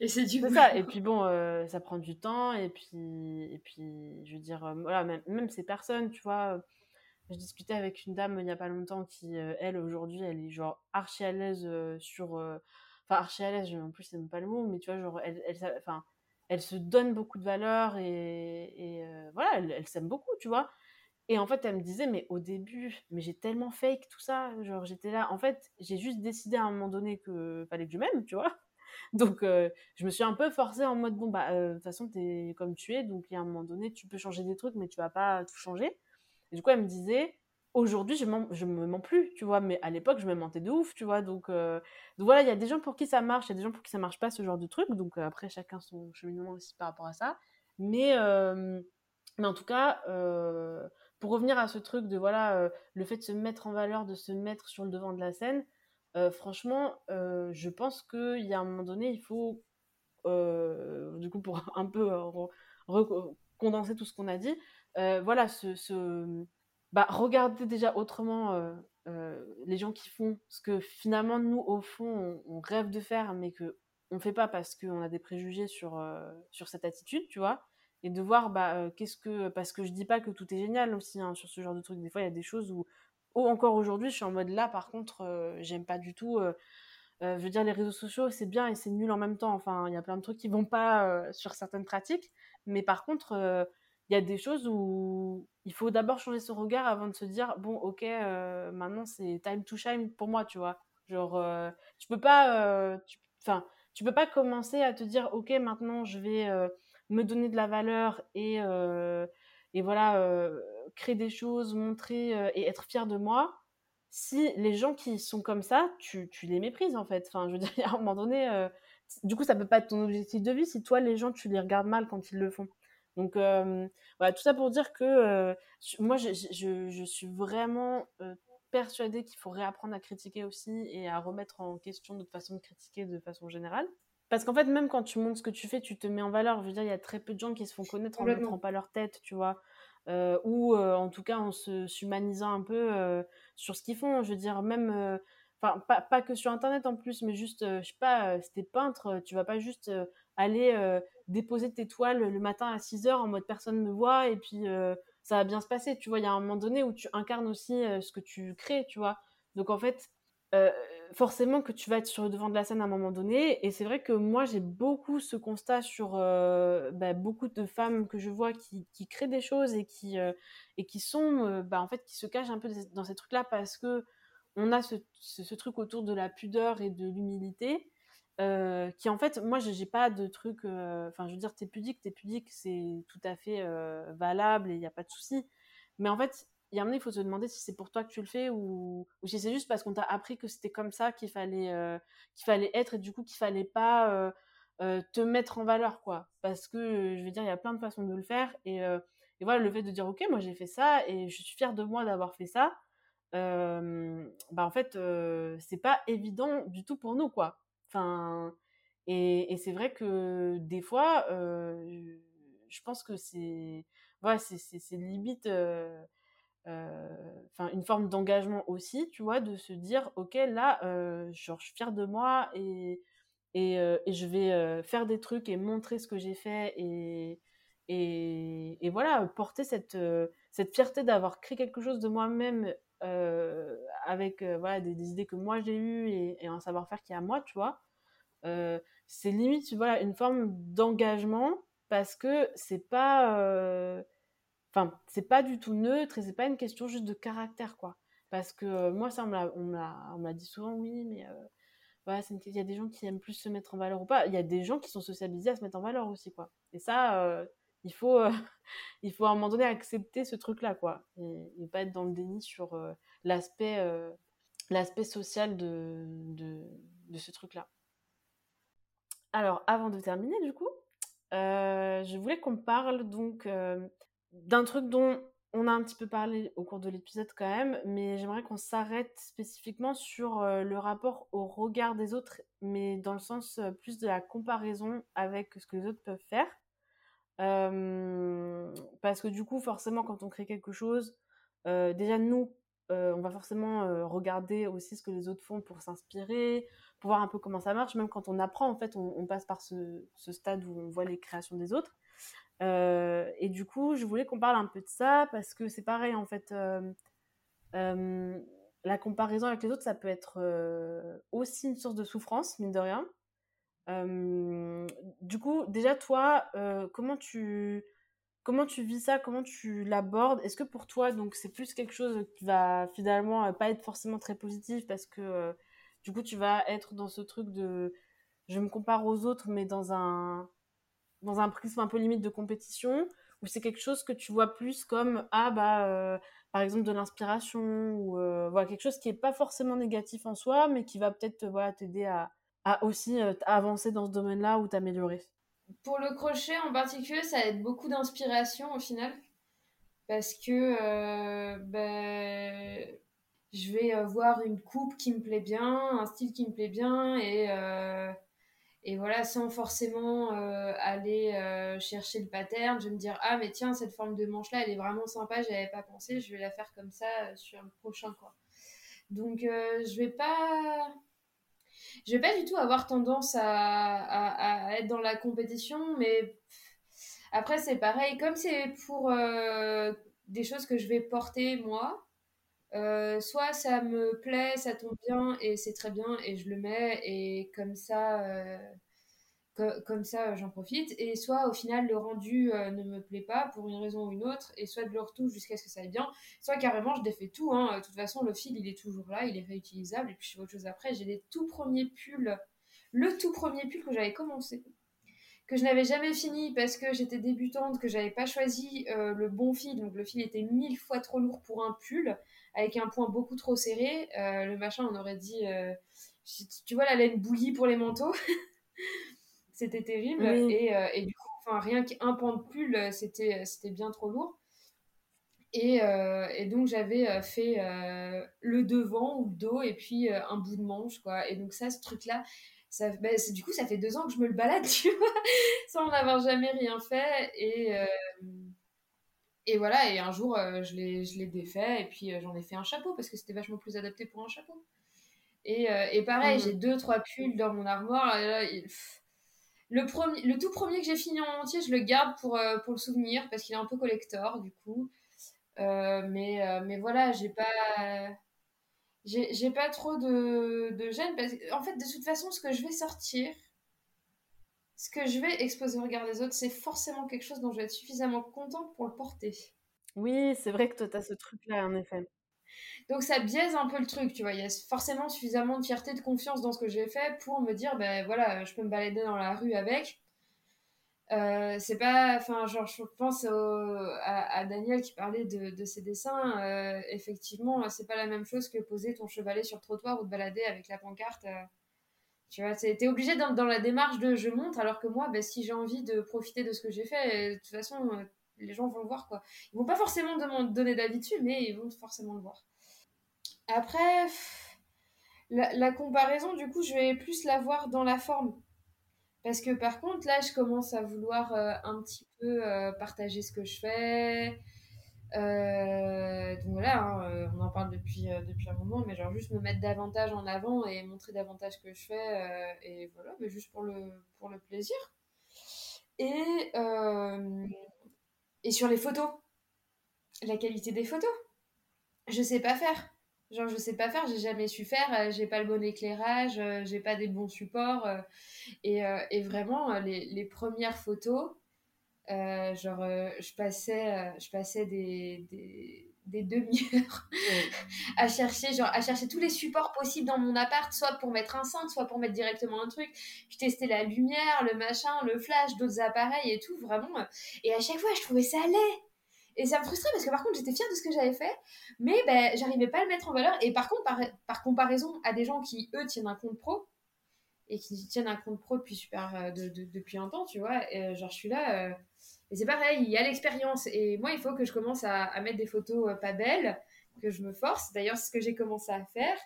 et c'est du
coup ça. et puis bon ça prend du temps et puis et puis je veux dire voilà même, même ces personnes tu vois je discutais avec une dame il y a pas longtemps qui elle aujourd'hui elle est genre archi à l'aise sur enfin archi à l'aise en plus c'est même pas le mot mais tu vois genre elle elle enfin elle se donne beaucoup de valeur et, euh, voilà, elle, s'aime beaucoup, tu vois. Et en fait, elle me disait, mais au début, mais j'ai tellement fake tout ça. Genre, j'étais là. En fait, j'ai juste décidé à un moment donné que fallait que je m'aime, tu vois. Donc, je me suis un peu forcée en mode, bon, bah, de toute façon, t'es comme tu es, donc il y a un moment donné, tu peux changer des trucs, mais tu vas pas tout changer. Et du coup, elle me disait, aujourd'hui, je, je me mens plus, tu vois, mais à l'époque, je me mentais de ouf, tu vois. Donc, donc voilà, il y a des gens pour qui ça marche, il y a des gens pour qui ça marche pas, ce genre de truc. Donc, après, chacun son cheminement aussi par rapport à ça. Mais, mais en tout cas, pour revenir à ce truc de voilà, le fait de se mettre en valeur, de se mettre sur le devant de la scène, franchement, je pense qu'il y a un moment donné, il faut, du coup, pour un peu condenser tout ce qu'on a dit, voilà, ce, bah, regarder déjà autrement les gens qui font ce que finalement, nous, au fond, on, rêve de faire, mais que on fait pas parce qu'on a des préjugés sur, sur cette attitude, tu vois? Et de voir bah qu'est-ce que parce que je dis pas que tout est génial aussi hein, sur ce genre de truc des fois il y a des choses où oh, encore aujourd'hui je suis en mode là par contre j'aime pas du tout je veux dire les réseaux sociaux c'est bien et c'est nul en même temps. Enfin il y a plein de trucs qui vont pas sur certaines pratiques. Mais par contre il y a des choses où il faut d'abord changer son regard avant de se dire bon ok maintenant c'est time to shine pour moi tu vois genre tu peux pas enfin tu, tu peux pas commencer à te dire ok maintenant je vais me donner de la valeur et, euh, et voilà, euh, créer des choses, montrer euh, et être fier de moi, si les gens qui sont comme ça, tu, tu les méprises en fait. Enfin, je veux dire, à un moment donné, du coup, ça peut pas être ton objectif de vie si toi, les gens, tu les regardes mal quand ils le font. Donc, voilà, tout ça pour dire que moi, je, je, je, suis vraiment persuadée qu'il faut réapprendre à critiquer aussi et à remettre en question notre façon de critiquer de façon générale. Parce qu'en fait, même quand tu montres ce que tu fais, tu te mets en valeur. Je veux dire, il y a très peu de gens qui se font connaître en ne montrant pas leur tête, tu vois. Euh, ou euh, en tout cas en se s'humanisant un peu euh, sur ce qu'ils font. Je veux dire, même, enfin, pas, pas, que sur Internet en plus, mais juste, je sais pas, si t'es peintre, tu vas pas juste aller déposer tes toiles le matin à 6 heures en mode personne ne me voit et puis ça va bien se passer. Tu vois, il y a un moment donné où tu incarnes aussi ce que tu crées, tu vois. Donc en fait, forcément que tu vas être sur le devant de la scène à un moment donné. Et c'est vrai que moi, j'ai beaucoup ce constat sur euh, bah, beaucoup de femmes que je vois qui, créent des choses et qui, euh, et qui sont, euh, bah, en fait, qui se cachent un peu dans ces trucs-là parce que on a ce, truc autour de la pudeur et de l'humilité. Qui en fait, moi, j'ai pas de truc. Enfin, je veux dire, t'es pudique, t'es pudique, c'est tout à fait valable et il n'y a pas de souci. Mais en fait, il y a un moment, il faut se demander si c'est pour toi que tu le fais ou, si c'est juste parce qu'on t'a appris que c'était comme ça qu'il fallait, euh, qu'il fallait être et du coup qu'il fallait pas euh, euh, te mettre en valeur, quoi. Parce que, je veux dire, il y a plein de façons de le faire et, et voilà, le fait de dire, ok, moi j'ai fait ça et je suis fière de moi d'avoir fait ça, bah en fait, c'est pas évident du tout pour nous, quoi. Enfin, et, et c'est vrai que des fois, je pense que c'est, voilà, c'est limite euh, enfin une forme d'engagement aussi, tu vois, de se dire ok là, euh, je suis fière de moi et et, euh, et je vais faire des trucs et montrer ce que j'ai fait et et, et, voilà porter cette cette fierté d'avoir créé quelque chose de moi-même avec voilà des, idées que moi j'ai eues et, un savoir-faire qui est à moi, tu vois. c'est limite voilà une forme d'engagement parce que c'est pas Enfin, c'est pas du tout neutre et c'est pas une question juste de caractère, quoi. Parce que euh, moi, ça, on m'a dit souvent, oui, mais euh, voilà, il y a des gens qui aiment plus se mettre en valeur ou pas. Il y a des gens qui sont socialisés à se mettre en valeur aussi, quoi. Et ça, euh, il, faut, il faut à un moment donné accepter ce truc-là, quoi. Et, pas être dans le déni sur l'aspect l'aspect social de, ce truc-là. Alors, avant de terminer, du coup, je voulais qu'on parle donc d'un truc dont on a un petit peu parlé au cours de l'épisode quand même, mais j'aimerais qu'on s'arrête spécifiquement sur euh, le rapport au regard des autres, mais dans le sens euh, plus de la comparaison avec ce que les autres peuvent faire. Parce que du coup, forcément, quand on crée quelque chose, déjà nous, on va forcément regarder aussi ce que les autres font pour s'inspirer, pour voir un peu comment ça marche. Même quand on apprend, en fait, on, passe par ce, ce, stade où on voit les créations des autres. Et du coup, je voulais qu'on parle un peu de ça parce que c'est pareil en fait. La comparaison avec les autres, ça peut être aussi une source de souffrance, mine de rien. Du coup, déjà toi, comment tu comment tu vis ça? Comment tu l'abordes? Est-ce que pour toi, donc c'est plus quelque chose qui va finalement pas être forcément très positif parce que du coup tu vas être dans ce truc de je me compare aux autres, mais dans un, dans un prisme un peu limite de compétition, ou c'est quelque chose que tu vois plus comme, ah bah, par exemple, de l'inspiration, ou voilà, quelque chose qui n'est pas forcément négatif en soi, mais qui va peut-être voilà, t'aider à, aussi euh, avancer dans ce domaine-là ou t'améliorer
Pour le crochet en particulier, ça aide beaucoup d'inspiration au final, parce que ben, je vais voir une coupe qui me plaît bien, un style qui me plaît bien, et et voilà, sans forcément euh, aller euh, chercher le pattern, je vais me dire ah mais tiens cette forme de manche là elle est vraiment sympa, j'avais pas pensé, je vais la faire comme ça euh, sur le prochain quoi. Donc je vais pas je vais pas du tout avoir tendance à, à, être dans la compétition, mais après c'est pareil, comme c'est pour des choses que je vais porter moi, euh, soit ça me plaît, ça tombe bien et c'est très bien et je le mets et comme ça, euh, comme ça j'en profite. Et soit au final le rendu euh, ne me plaît pas pour une raison ou une autre et soit de le retouche jusqu'à ce que ça aille bien, soit carrément je défais tout. Hein. De toute façon le fil il est toujours là, il est réutilisable et puis je fais autre chose après. J'ai les tout premiers pulls, le tout premier pull que j'avais commencé que je n'avais jamais fini parce que j'étais débutante, que j'avais pas choisi le bon fil, donc le fil était mille fois trop lourd pour un pull avec un point beaucoup trop serré. Euh, le machin, on aurait dit, euh, tu vois la laine bouillie pour les manteaux? c'était terrible. Et, euh, et, du coup, enfin, rien qu'un pan de pull, c'était, c'était bien trop lourd. Et, et donc j'avais fait le devant ou le dos et puis un bout de manche quoi. Et donc ça, ce truc-là, ça, bah, du coup, ça fait deux ans que je me le balade, tu vois, sans en avoir jamais rien fait. Et, et voilà, et un jour, euh, je l'ai défait, et puis euh, j'en ai fait un chapeau, parce que c'était vachement plus adapté pour un chapeau. Et, euh, et pareil, mhm. j'ai deux, trois pulls dans mon armoire. Le, premier, le tout premier que j'ai fini en entier, je le garde pour, pour le souvenir, parce qu'il est un peu collector, du coup. mais, mais voilà, j'ai pas... J'ai pas trop de, de gêne. Parce... En fait, de toute façon, ce que je vais sortir, ce que je vais exposer au regard des autres, c'est forcément quelque chose dont je vais être suffisamment contente pour le porter.
Oui, c'est vrai que tu as ce truc-là, en effet.
Donc ça biaise un peu le truc, tu vois. Il y a forcément suffisamment de fierté, de confiance dans ce que j'ai fait pour me dire, ben voilà, je peux me balader dans la rue avec. Euh, c'est pas, enfin, genre, je pense à, Daniel qui parlait de, ses dessins. Euh, effectivement, c'est pas la même chose que poser ton chevalet sur le trottoir ou de balader avec la pancarte. Euh, tu vois, t'es obligé dans, dans, la démarche de je montre, alors que moi, ben, si j'ai envie de profiter de ce que j'ai fait, de toute façon, les gens vont le voir, quoi. Ils vont pas forcément me donner d'avis dessus, mais ils vont forcément le voir. Après, la, comparaison, du coup, je vais plus la voir dans la forme. Parce que par contre, là, je commence à vouloir euh, un petit peu euh, partager ce que je fais, euh, donc voilà, hein, on en parle depuis, depuis un moment, mais genre juste me mettre davantage en avant et montrer davantage ce que je fais, et voilà, mais juste pour le, pour le plaisir. Et, et sur les photos, la qualité des photos, je sais pas faire. Genre, je sais pas faire, j'ai jamais su faire, j'ai pas le bon éclairage, j'ai pas des bons supports. et, et, vraiment, les, les premières photos, euh, genre, euh, je passais, euh, je passais des, des, des demi-heures à chercher, genre, à chercher tous les supports possibles dans mon appart, soit pour mettre un cintre, soit pour mettre directement un truc. Je testais la lumière, le machin, le flash, d'autres appareils et tout, vraiment. Et à chaque fois, je trouvais ça laid. Et ça me frustrait parce que par contre, j'étais fière de ce que j'avais fait, mais ben, j'arrivais pas à le mettre en valeur. Et par contre, par, par comparaison à des gens qui, eux, tiennent un compte pro, et qui tiennent un compte pro depuis super de, depuis un temps, tu vois. Et, genre, je suis là, et c'est pareil, il y a l'expérience. Et moi, il faut que je commence à, mettre des photos euh, pas belles, que je me force. D'ailleurs, c'est ce que j'ai commencé à faire.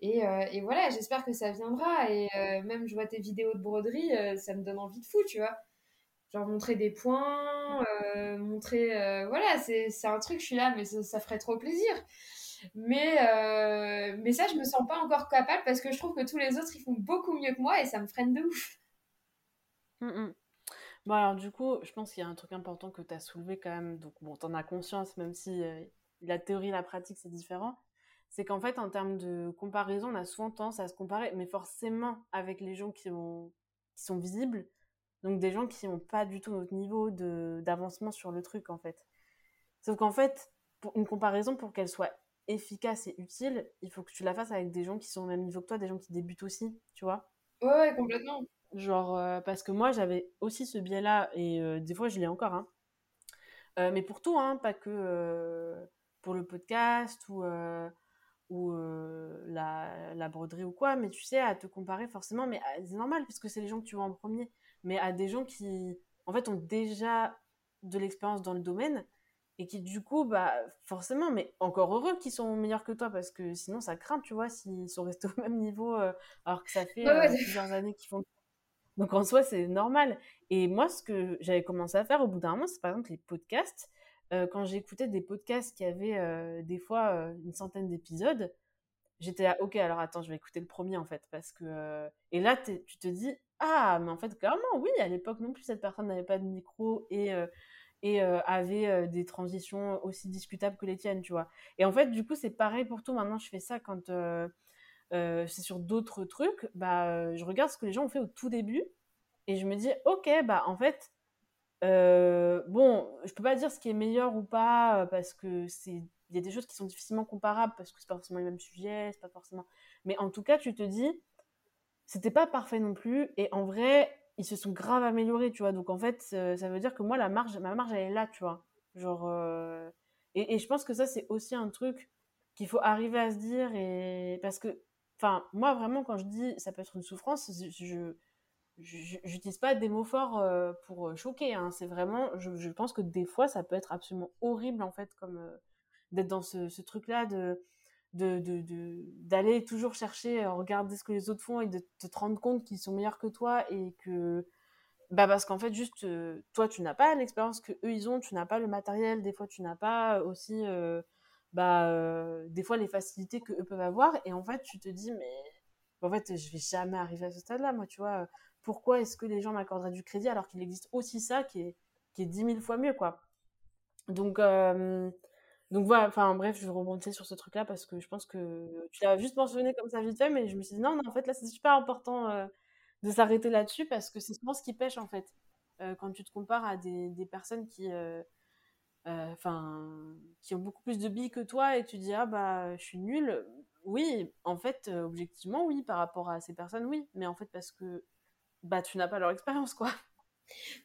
Et, euh, voilà, j'espère que ça viendra. Et euh, même, je vois tes vidéos de broderie, ça me donne envie de fou, tu vois. Genre montrer des points, montrer... voilà, c'est un truc, je suis là, mais ça, ferait trop plaisir. Mais, mais ça, je me sens pas encore capable parce que je trouve que tous les autres, ils font beaucoup mieux que moi et ça me freine de ouf.
Mmh, mmh. Bon, alors du coup, je pense qu'il y a un truc important que tu as soulevé quand même. Donc, bon, tu en as conscience, même si euh, la théorie et la pratique, c'est différent. C'est qu'en fait, en termes de comparaison, on a souvent tendance à se comparer, mais forcément avec les gens qui, ont, qui sont visibles. Donc, des gens qui n'ont pas du tout notre niveau d'avancement sur le truc, en fait. Sauf qu'en fait, pour une comparaison, pour qu'elle soit efficace et utile, il faut que tu la fasses avec des gens qui sont au même niveau que toi, des gens qui débutent aussi, tu vois.
Ouais, complètement.
Genre, parce que moi, j'avais aussi ce biais-là, et des fois, je l'ai encore, hein. mais pour tout, hein, pas que pour le podcast ou, ou la, la, broderie ou quoi, mais tu sais, à te comparer forcément, mais c'est normal, puisque c'est les gens que tu vois en premier, mais à des gens qui, en fait, ont déjà de l'expérience dans le domaine, et qui du coup, bah forcément, mais encore heureux qu'ils sont meilleurs que toi parce que sinon ça craint, tu vois, s'ils sont restés au même niveau alors que ça fait plusieurs années qu'ils font donc en soi, c'est normal. Et moi, ce que j'avais commencé à faire au bout d'un moment, c'est par exemple les podcasts. Euh, quand j'écoutais des podcasts qui avaient euh, des fois euh, une centaine d'épisodes, j'étais là, ok, alors attends, je vais écouter le premier en fait. Parce que. Et là, tu te dis, ah, mais en fait, clairement, oui, à l'époque non plus, cette personne n'avait pas de micro et, et avait des transitions aussi discutables que les tiennes, tu vois. Et en fait, du coup, c'est pareil pour tout. Maintenant, je fais ça quand euh, c'est sur d'autres trucs, bah, euh, je regarde ce que les gens ont fait au tout début et je me dis, ok, bah en fait, euh, bon, je peux pas dire ce qui est meilleur ou pas parce que c'est il y a des choses qui sont difficilement comparables parce que c'est pas forcément le même sujet, c'est pas forcément. Mais en tout cas, tu te dis, c'était pas parfait non plus et en vrai, ils se sont grave améliorés, tu vois. Donc en fait, ça veut dire que moi, la marge, ma marge, elle est là, tu vois. Genre, et, et, je pense que ça, c'est aussi un truc qu'il faut arriver à se dire et parce que Enfin, moi, vraiment, quand je dis ça peut être une souffrance, je n'utilise pas des mots forts euh, pour euh, choquer. Hein. C'est vraiment, je, pense que des fois, ça peut être absolument horrible, en fait, comme euh, d'être dans ce, truc-là de d'aller de, de, toujours chercher, regarder ce que les autres font et de te rendre compte qu'ils sont meilleurs que toi et que bah parce qu'en fait juste toi tu n'as pas l'expérience que eux ils ont tu n'as pas le matériel des fois tu n'as pas aussi bah, euh, des fois les facilités que eux peuvent avoir et en fait tu te dis mais en fait je vais jamais arriver à ce stade là moi tu vois pourquoi est-ce que les gens m'accorderaient du crédit alors qu'il existe aussi ça qui est qui est dix mille fois mieux quoi. Donc euh, donc voilà enfin bref je rebondis sur ce truc là parce que je pense que tu l'as juste mentionné comme ça vite fait mais je me suis dit non en fait là c'est super important euh, de s'arrêter là-dessus parce que c'est souvent ce qui pêche en fait quand tu te compares à des personnes qui euh, enfin, qui ont beaucoup plus de billes que toi et tu dis ah bah je suis nulle. Oui, en fait, euh, objectivement, oui, par rapport à ces personnes, oui, mais en fait parce que bah tu n'as pas leur expérience quoi.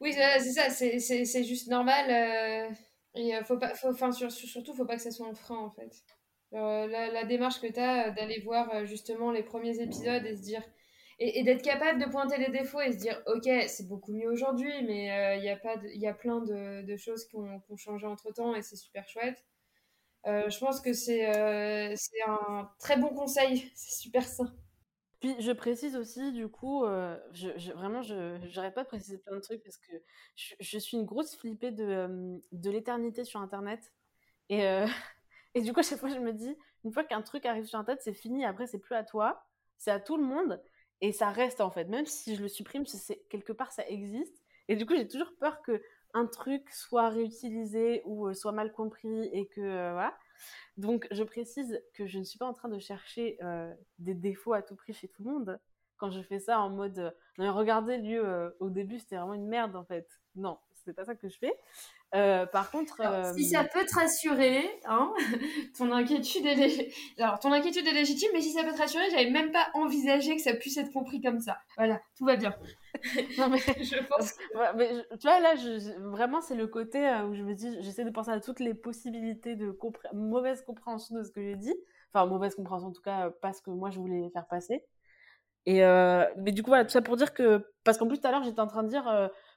Oui, c'est ça, c'est juste normal. Euh, et faut pas, faut, enfin, sur, surtout, faut pas que ça soit un frein en fait. la, la, démarche que tu as d'aller voir justement les premiers épisodes et se dire et, d'être capable de pointer les défauts et se dire ok c'est beaucoup mieux aujourd'hui mais euh, il y a pas il y a plein de, choses qui ont, changé entre temps et c'est super chouette. Euh, je pense que c'est euh, un très bon conseil. C'est super sain.
Puis je précise aussi du coup je, je, vraiment je j'arrête pas de préciser plein de trucs parce que je, je suis une grosse flippée de, de l'éternité sur internet. Et et du coup à chaque fois je me dis une fois qu'un truc arrive sur internet c'est fini. Après c'est plus à toi. C'est à tout le monde et ça reste en fait, même si je le supprime, quelque part ça existe. Et du coup, j'ai toujours peur que un truc soit réutilisé ou euh, soit mal compris et que euh, voilà. Donc, je précise que je ne suis pas en train de chercher euh, des défauts à tout prix chez tout le monde. Quand je fais ça en mode, non mais regardez, au début, c'était vraiment une merde en fait. Non, c'est pas ça que je fais. Euh, par contre,
si ça peut te rassurer, hein, ton inquiétude est alors ton inquiétude est légitime, mais si ça peut te rassurer, j'avais même pas envisagé que ça puisse être compris comme ça. Voilà, tout va bien.
non mais je pense. mais, tu vois là, je, vraiment c'est le côté euh, où je me dis, j'essaie de penser à toutes les possibilités de mauvaise compréhension de ce que j'ai dit, enfin mauvaise compréhension en tout cas, pas ce que moi je voulais faire passer. Et euh, mais du coup voilà, tout ça pour dire que parce qu'en plus tout à l'heure j'étais en train de dire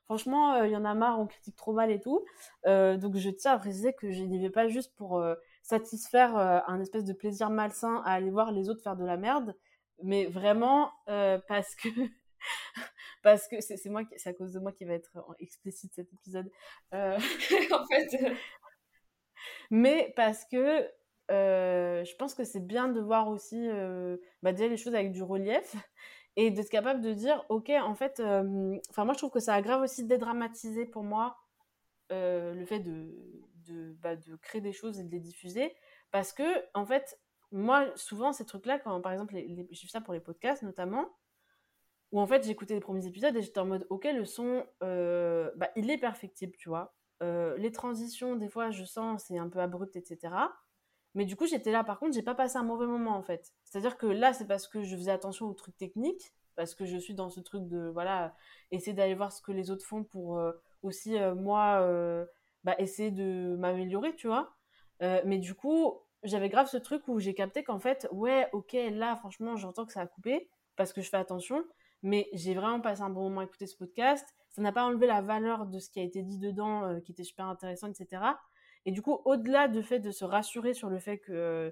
franchement, euh, il y en a marre, on critique trop mal et tout. Euh, donc je tiens à préciser que je n'y vais pas juste pour euh, satisfaire un espèce de plaisir malsain à aller voir les autres faire de la merde, mais vraiment parce que parce que c'est moi c'est à cause de moi qui va être explicite cet épisode. en fait. mais parce que je pense que c'est bien de voir aussi bah, déjà les choses avec du relief et d'être capable de dire ok en fait enfin moi je trouve que ça aggrave aussi de dédramatiser pour moi le fait de bah, de créer des choses et de les diffuser parce que en fait moi souvent ces trucs là quand par exemple les, je fais ça pour les podcasts notamment où en fait j'écoutais les premiers épisodes et j'étais en mode ok le son bah, il est perfectible tu vois. Les transitions des fois je sens c'est un peu abrupt etc mais du coup, j'étais là, par contre, j'ai pas passé un mauvais moment en fait. C'est-à-dire que là, c'est parce que je faisais attention aux trucs techniques. parce que je suis dans ce truc de voilà essayer d'aller voir ce que les autres font pour aussi moi bah, essayer de m'améliorer tu vois mais du coup j'avais grave ce truc où j'ai capté qu'en fait ouais ok là franchement j'entends que ça a coupé parce que je fais attention mais j'ai vraiment passé un bon moment à écouter ce podcast ça n'a pas enlevé la valeur de ce qui a été dit dedans qui était super intéressant etc et du coup, au-delà du fait de se rassurer sur le fait que euh,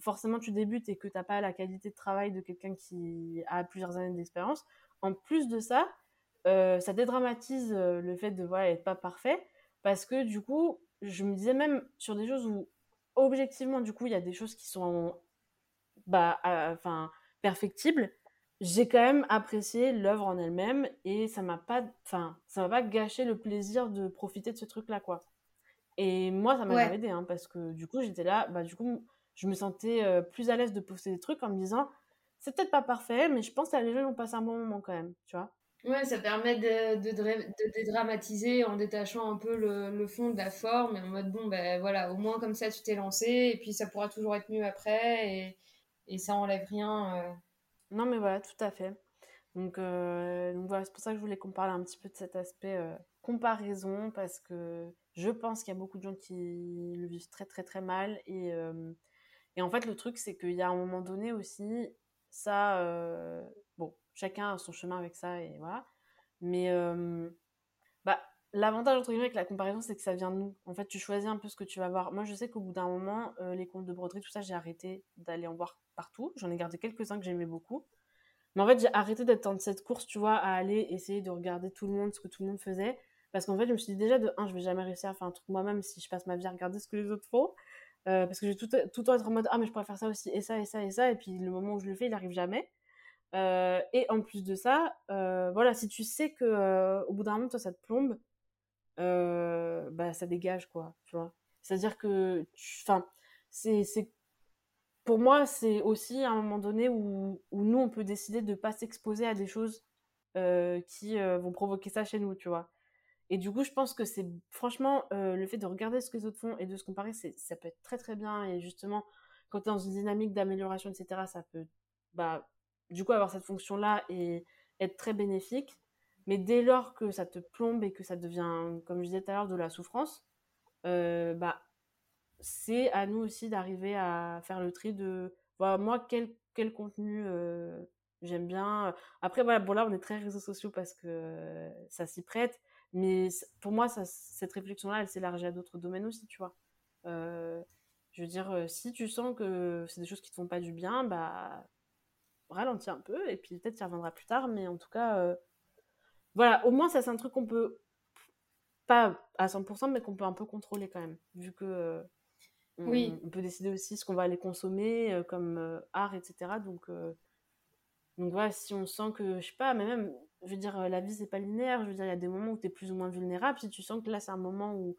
forcément tu débutes et que tu n'as pas la qualité de travail de quelqu'un qui a plusieurs années d'expérience, en plus de ça, euh, ça dédramatise euh, le fait de voilà, être pas parfait parce que du coup, je me disais même sur des choses où objectivement, du coup, il y a des choses qui sont bah, perfectibles. J'ai quand même apprécié l'œuvre en elle-même et ça m'a m'a pas gâché le plaisir de profiter de ce truc-là, quoi. Et moi, ça m'a aidé, hein, parce que du coup, j'étais là, bah, du coup, je me sentais euh, plus à l'aise de poster des trucs en me disant, c'est peut-être pas parfait, mais je pense que les gens vont passer un bon moment quand même, tu vois.
Ouais, ça permet de, de, dédramatiser en détachant un peu le, le, fond de la forme et en mode, bon, ben voilà, au moins comme ça, tu t'es lancé et puis ça pourra toujours être mieux après et, et ça enlève rien. Euh.
Non, mais voilà, tout à fait. Donc, euh, donc voilà, c'est pour ça que je voulais qu'on parle un petit peu de cet aspect comparaison parce que je pense qu'il y a beaucoup de gens qui le vivent très très très mal. Et, euh, et en fait, le truc, c'est qu'il y a un moment donné aussi, ça, euh, bon, chacun a son chemin avec ça et voilà. Mais euh, bah, l'avantage entre guillemets avec la comparaison, c'est que ça vient de nous. En fait, tu choisis un peu ce que tu vas voir. Moi, je sais qu'au bout d'un moment, les comptes de broderie, tout ça, j'ai arrêté d'aller en voir partout. J'en ai gardé quelques-uns que j'aimais beaucoup. Mais en fait, j'ai arrêté d'être dans cette course, tu vois, à aller essayer de regarder tout le monde, ce que tout le monde faisait. Parce qu'en fait, je me suis dit déjà, de un, je vais jamais réussir à faire un truc moi-même si je passe ma vie à regarder ce que les autres font. Euh, parce que je vais tout, tout le temps être en mode, ah, mais je pourrais faire ça aussi, et ça, et ça, et ça. Et puis le moment où je le fais, il arrive jamais. Euh, et en plus de ça, euh, voilà, si tu sais que au bout d'un moment, ça te plombe, bah, ça dégage, quoi, tu vois. C'est-à-dire que, enfin, c'est, pour moi, c'est aussi à un moment donné où, où, nous, on peut décider de pas s'exposer à des choses qui vont provoquer ça chez nous, tu vois. Et du coup, je pense que c'est franchement euh, le fait de regarder ce que les autres font et de se comparer, ça peut être très très bien. Et justement, quand tu es dans une dynamique d'amélioration, etc., ça peut bah, du coup avoir cette fonction-là et être très bénéfique. Mais dès lors que ça te plombe et que ça devient, comme je disais tout à l'heure, de la souffrance, euh, bah, c'est à nous aussi d'arriver à faire le tri de moi, quel, quel contenu euh, j'aime bien. Après, voilà, bon, là, on est très réseaux sociaux parce que ça s'y prête. Mais pour moi, ça, cette réflexion-là, elle s'élargit à d'autres domaines aussi, tu vois. Euh, je veux dire, euh, si tu sens que c'est des choses qui te font pas du bien, bah ralentis un peu et puis peut-être tu y reviendras plus tard. Mais en tout cas, euh, voilà, au moins ça c'est un truc qu'on peut pas à 100%, mais qu'on peut un peu contrôler quand même, vu que on, oui. on peut décider aussi ce qu'on va aller consommer comme art, etc. Donc donc voilà, si on sent que je sais pas, mais même je veux dire, la vie, c'est pas linéaire. Je veux dire, il y a des moments où tu es plus ou moins vulnérable. Si tu sens que là, c'est un moment où,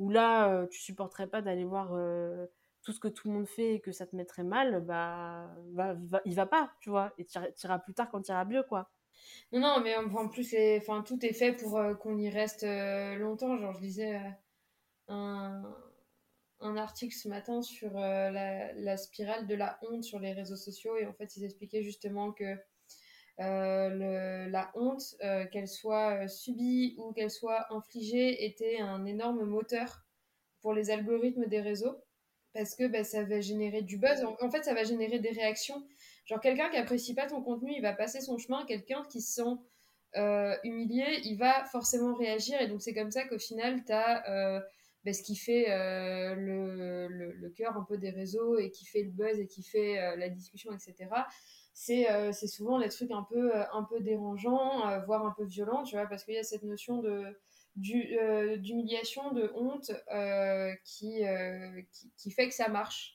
où là, euh, tu supporterais pas d'aller voir euh, tout ce que tout le monde fait et que ça te mettrait mal, bah, va, va, il va pas, tu vois. Et tu iras plus tard quand tu iras mieux, quoi.
Non, non, mais en plus, enfin, tout est fait pour euh, qu'on y reste longtemps. Genre, je lisais un, un, article ce matin sur la, la, spirale de la honte sur les réseaux sociaux et en fait, ils expliquaient justement que euh, la honte, euh, qu'elle soit euh, subie ou qu'elle soit infligée, était un énorme moteur pour les algorithmes des réseaux parce que bah, ça va générer du buzz. En, fait, ça va générer des réactions. Genre, quelqu'un qui apprécie pas ton contenu, il va passer son chemin. Quelqu'un qui se sent humilié, il va forcément réagir. Et donc, c'est comme ça qu'au final, tu as bah, ce qui fait le, le, le cœur un peu des réseaux et qui fait le buzz et qui fait la discussion, etc. Euh, c'est souvent les trucs un peu, euh, un peu dérangeants, euh, voire un peu violents, tu vois, parce qu'il y a cette notion de d'humiliation, de honte qui, qui, fait que ça marche.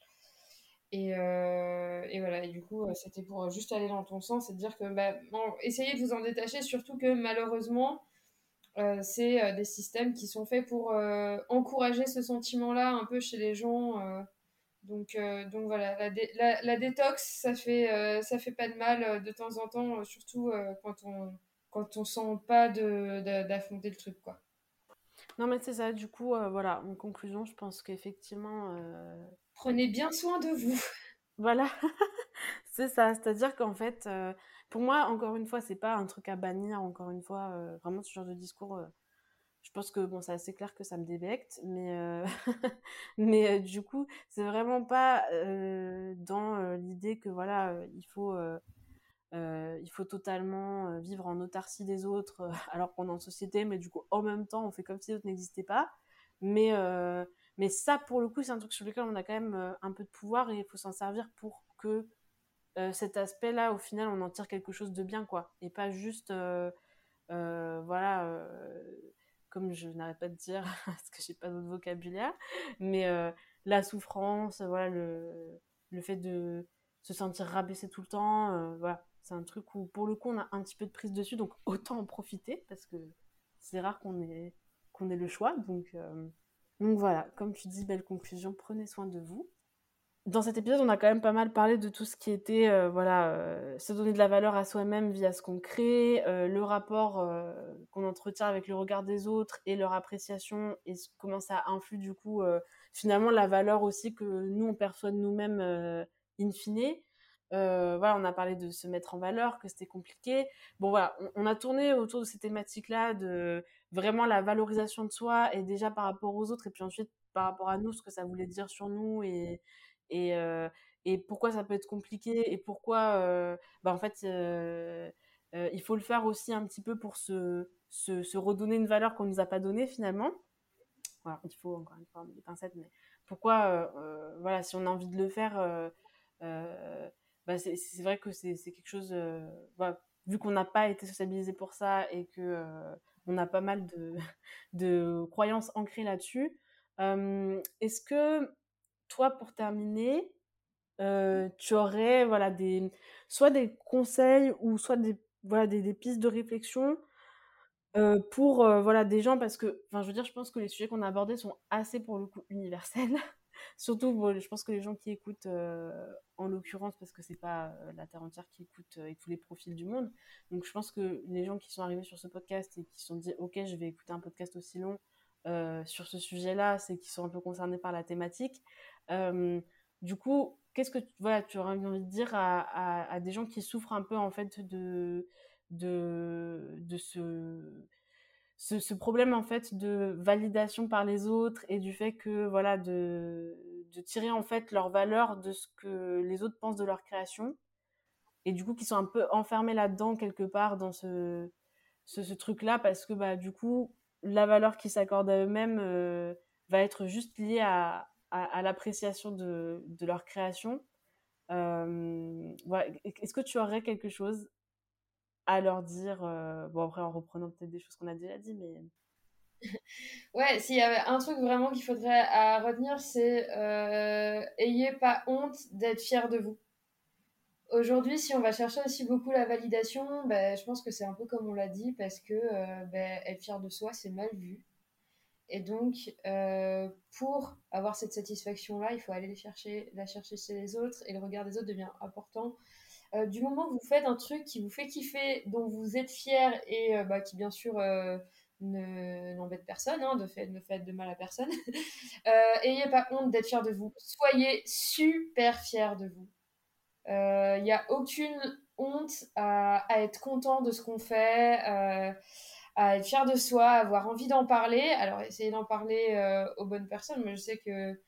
Et, et voilà, et du coup, c'était pour juste aller dans ton sens et dire que, bah, essayez de vous en détacher, surtout que malheureusement, c'est des systèmes qui sont faits pour encourager ce sentiment-là un peu chez les gens donc, euh, donc voilà, la, la, détox, ça fait, euh, ça fait pas de mal euh, de temps en temps, surtout quand on quand on sent pas d'affronter le truc, quoi.
Non, mais c'est ça, du coup, voilà, en conclusion, je pense qu'effectivement...
Prenez bien soin de vous.
Voilà, C'est ça, c'est-à-dire qu'en fait, pour moi, encore une fois, c'est pas un truc à bannir, encore une fois, vraiment ce genre de discours je pense que bon, c'est assez clair que ça me débecte, mais, euh, mais euh, du coup, c'est vraiment pas euh, dans l'idée que voilà, il faut, il faut totalement vivre en autarcie des autres alors qu'on est en société, mais du coup, en même temps, on fait comme si les autres n'existaient pas. Mais, mais ça, pour le coup, c'est un truc sur lequel on a quand même un peu de pouvoir et il faut s'en servir pour que cet aspect-là, au final, on en tire quelque chose de bien, quoi, et pas juste, voilà comme je n'arrête pas de dire, parce que j'ai pas d'autre vocabulaire, mais euh, la souffrance, voilà, le, fait de se sentir rabaissé tout le temps, euh, c'est un truc où pour le coup on a un petit peu de prise dessus, donc autant en profiter parce que c'est rare qu'on ait, qu'on ait le choix, donc, euh, donc voilà, comme tu dis, belle conclusion, prenez soin de vous dans cet épisode, on a quand même pas mal parlé de tout ce qui était, euh, voilà, euh, se donner de la valeur à soi-même via ce qu'on crée, euh, le rapport qu'on entretient avec le regard des autres et leur appréciation et comment ça influe du coup finalement la valeur aussi que nous on perçoit de nous-mêmes in fine. voilà, on a parlé de se mettre en valeur, que c'était compliqué. Bon voilà, on, on, a tourné autour de ces thématiques-là, de vraiment la valorisation de soi et déjà par rapport aux autres et puis ensuite par rapport à nous, ce que ça voulait dire sur nous et et, et pourquoi ça peut être compliqué et pourquoi bah en fait il faut le faire aussi un petit peu pour se, se, redonner une valeur qu'on nous a pas donnée finalement. Voilà, il faut encore une fois des pincettes mais pourquoi voilà si on a envie de le faire bah c'est vrai que c'est quelque chose bah, vu qu'on n'a pas été sociabilisé pour ça et que on a pas mal de, de croyances ancrées là-dessus est-ce que toi, pour terminer, euh, tu aurais voilà, des, soit des conseils ou soit des, voilà, des, des pistes de réflexion euh, pour euh, voilà, des gens, parce que je veux dire, je pense que les sujets qu'on a abordés sont assez pour le coup universels. Surtout, bon, je pense que les gens qui écoutent, en l'occurrence, parce que c'est pas la terre entière qui écoute et tous les profils du monde. Donc, je pense que les gens qui sont arrivés sur ce podcast et qui se sont dit, ok, je vais écouter un podcast aussi long sur ce sujet-là, c'est qu'ils sont un peu concernés par la thématique. Euh, du coup, qu'est-ce que voilà, tu aurais envie de dire à, des gens qui souffrent un peu en fait de, de, ce, ce, problème en fait de validation par les autres et du fait que voilà de, de tirer en fait leur valeur de ce que les autres pensent de leur création et du coup qui sont un peu enfermés là-dedans quelque part dans ce, ce, ce truc là parce que bah du coup la valeur qu'ils s'accordent à eux-mêmes euh, va être juste liée à, à, l'appréciation de, leur création. Euh, Est-ce que tu aurais quelque chose à leur dire euh, Bon, après, en reprenant peut-être des choses qu'on a déjà dit, mais.
Ouais, s'il y avait un truc vraiment qu'il faudrait à retenir, c'est euh, ayez pas honte d'être fier de vous. Aujourd'hui, si on va chercher aussi beaucoup la validation, ben, je pense que c'est un peu comme on l'a dit, parce que euh, ben, être fier de soi, c'est mal vu. Et donc, euh, pour avoir cette satisfaction-là, il faut aller les chercher, la chercher chez les autres et le regard des autres devient important. Euh, du moment que vous faites un truc qui vous fait kiffer, dont vous êtes fier et euh, bah, qui, bien sûr, n'embête personne, hein, fait, ne fait de mal à personne, ayez pas honte d'être fier de vous. Soyez super fier de vous. Il n'y a aucune honte à, à, être content de ce qu'on fait à être fier de soi, avoir envie d'en parler. Alors, essayer d'en parler euh, aux bonnes personnes, mais je sais que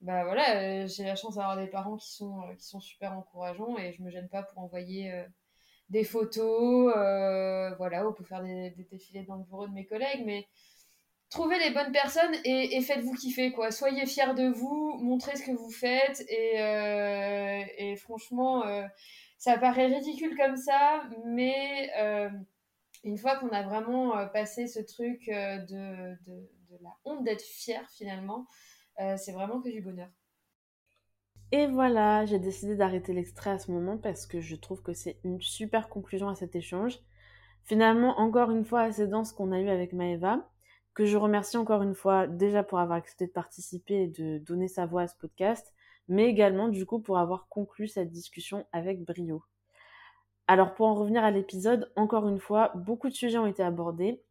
bah voilà, euh, j'ai la chance d'avoir des parents qui sont, euh, qui sont super encourageants et je me gêne pas pour envoyer des photos, voilà, ou pour faire des, défilés dans le bureau de mes collègues, mais trouvez les bonnes personnes et, et faites-vous kiffer, quoi. Soyez fiers de vous, montrez ce que vous faites et, et franchement, ça paraît ridicule comme ça, mais une fois qu'on a vraiment euh, passé ce truc euh, de, la honte d'être fier finalement, euh, c'est vraiment que du bonheur.
Et voilà, j'ai décidé d'arrêter l'extrait à ce moment parce que je trouve que c'est une super conclusion à cet échange. Finalement, encore une fois, assez dense qu'on a eu avec Maëva, que je remercie encore une fois déjà pour avoir accepté de participer et de donner sa voix à ce podcast, mais également du coup pour avoir conclu cette discussion avec brio. Alors pour en revenir à l'épisode, encore une fois, beaucoup de sujets ont été abordés,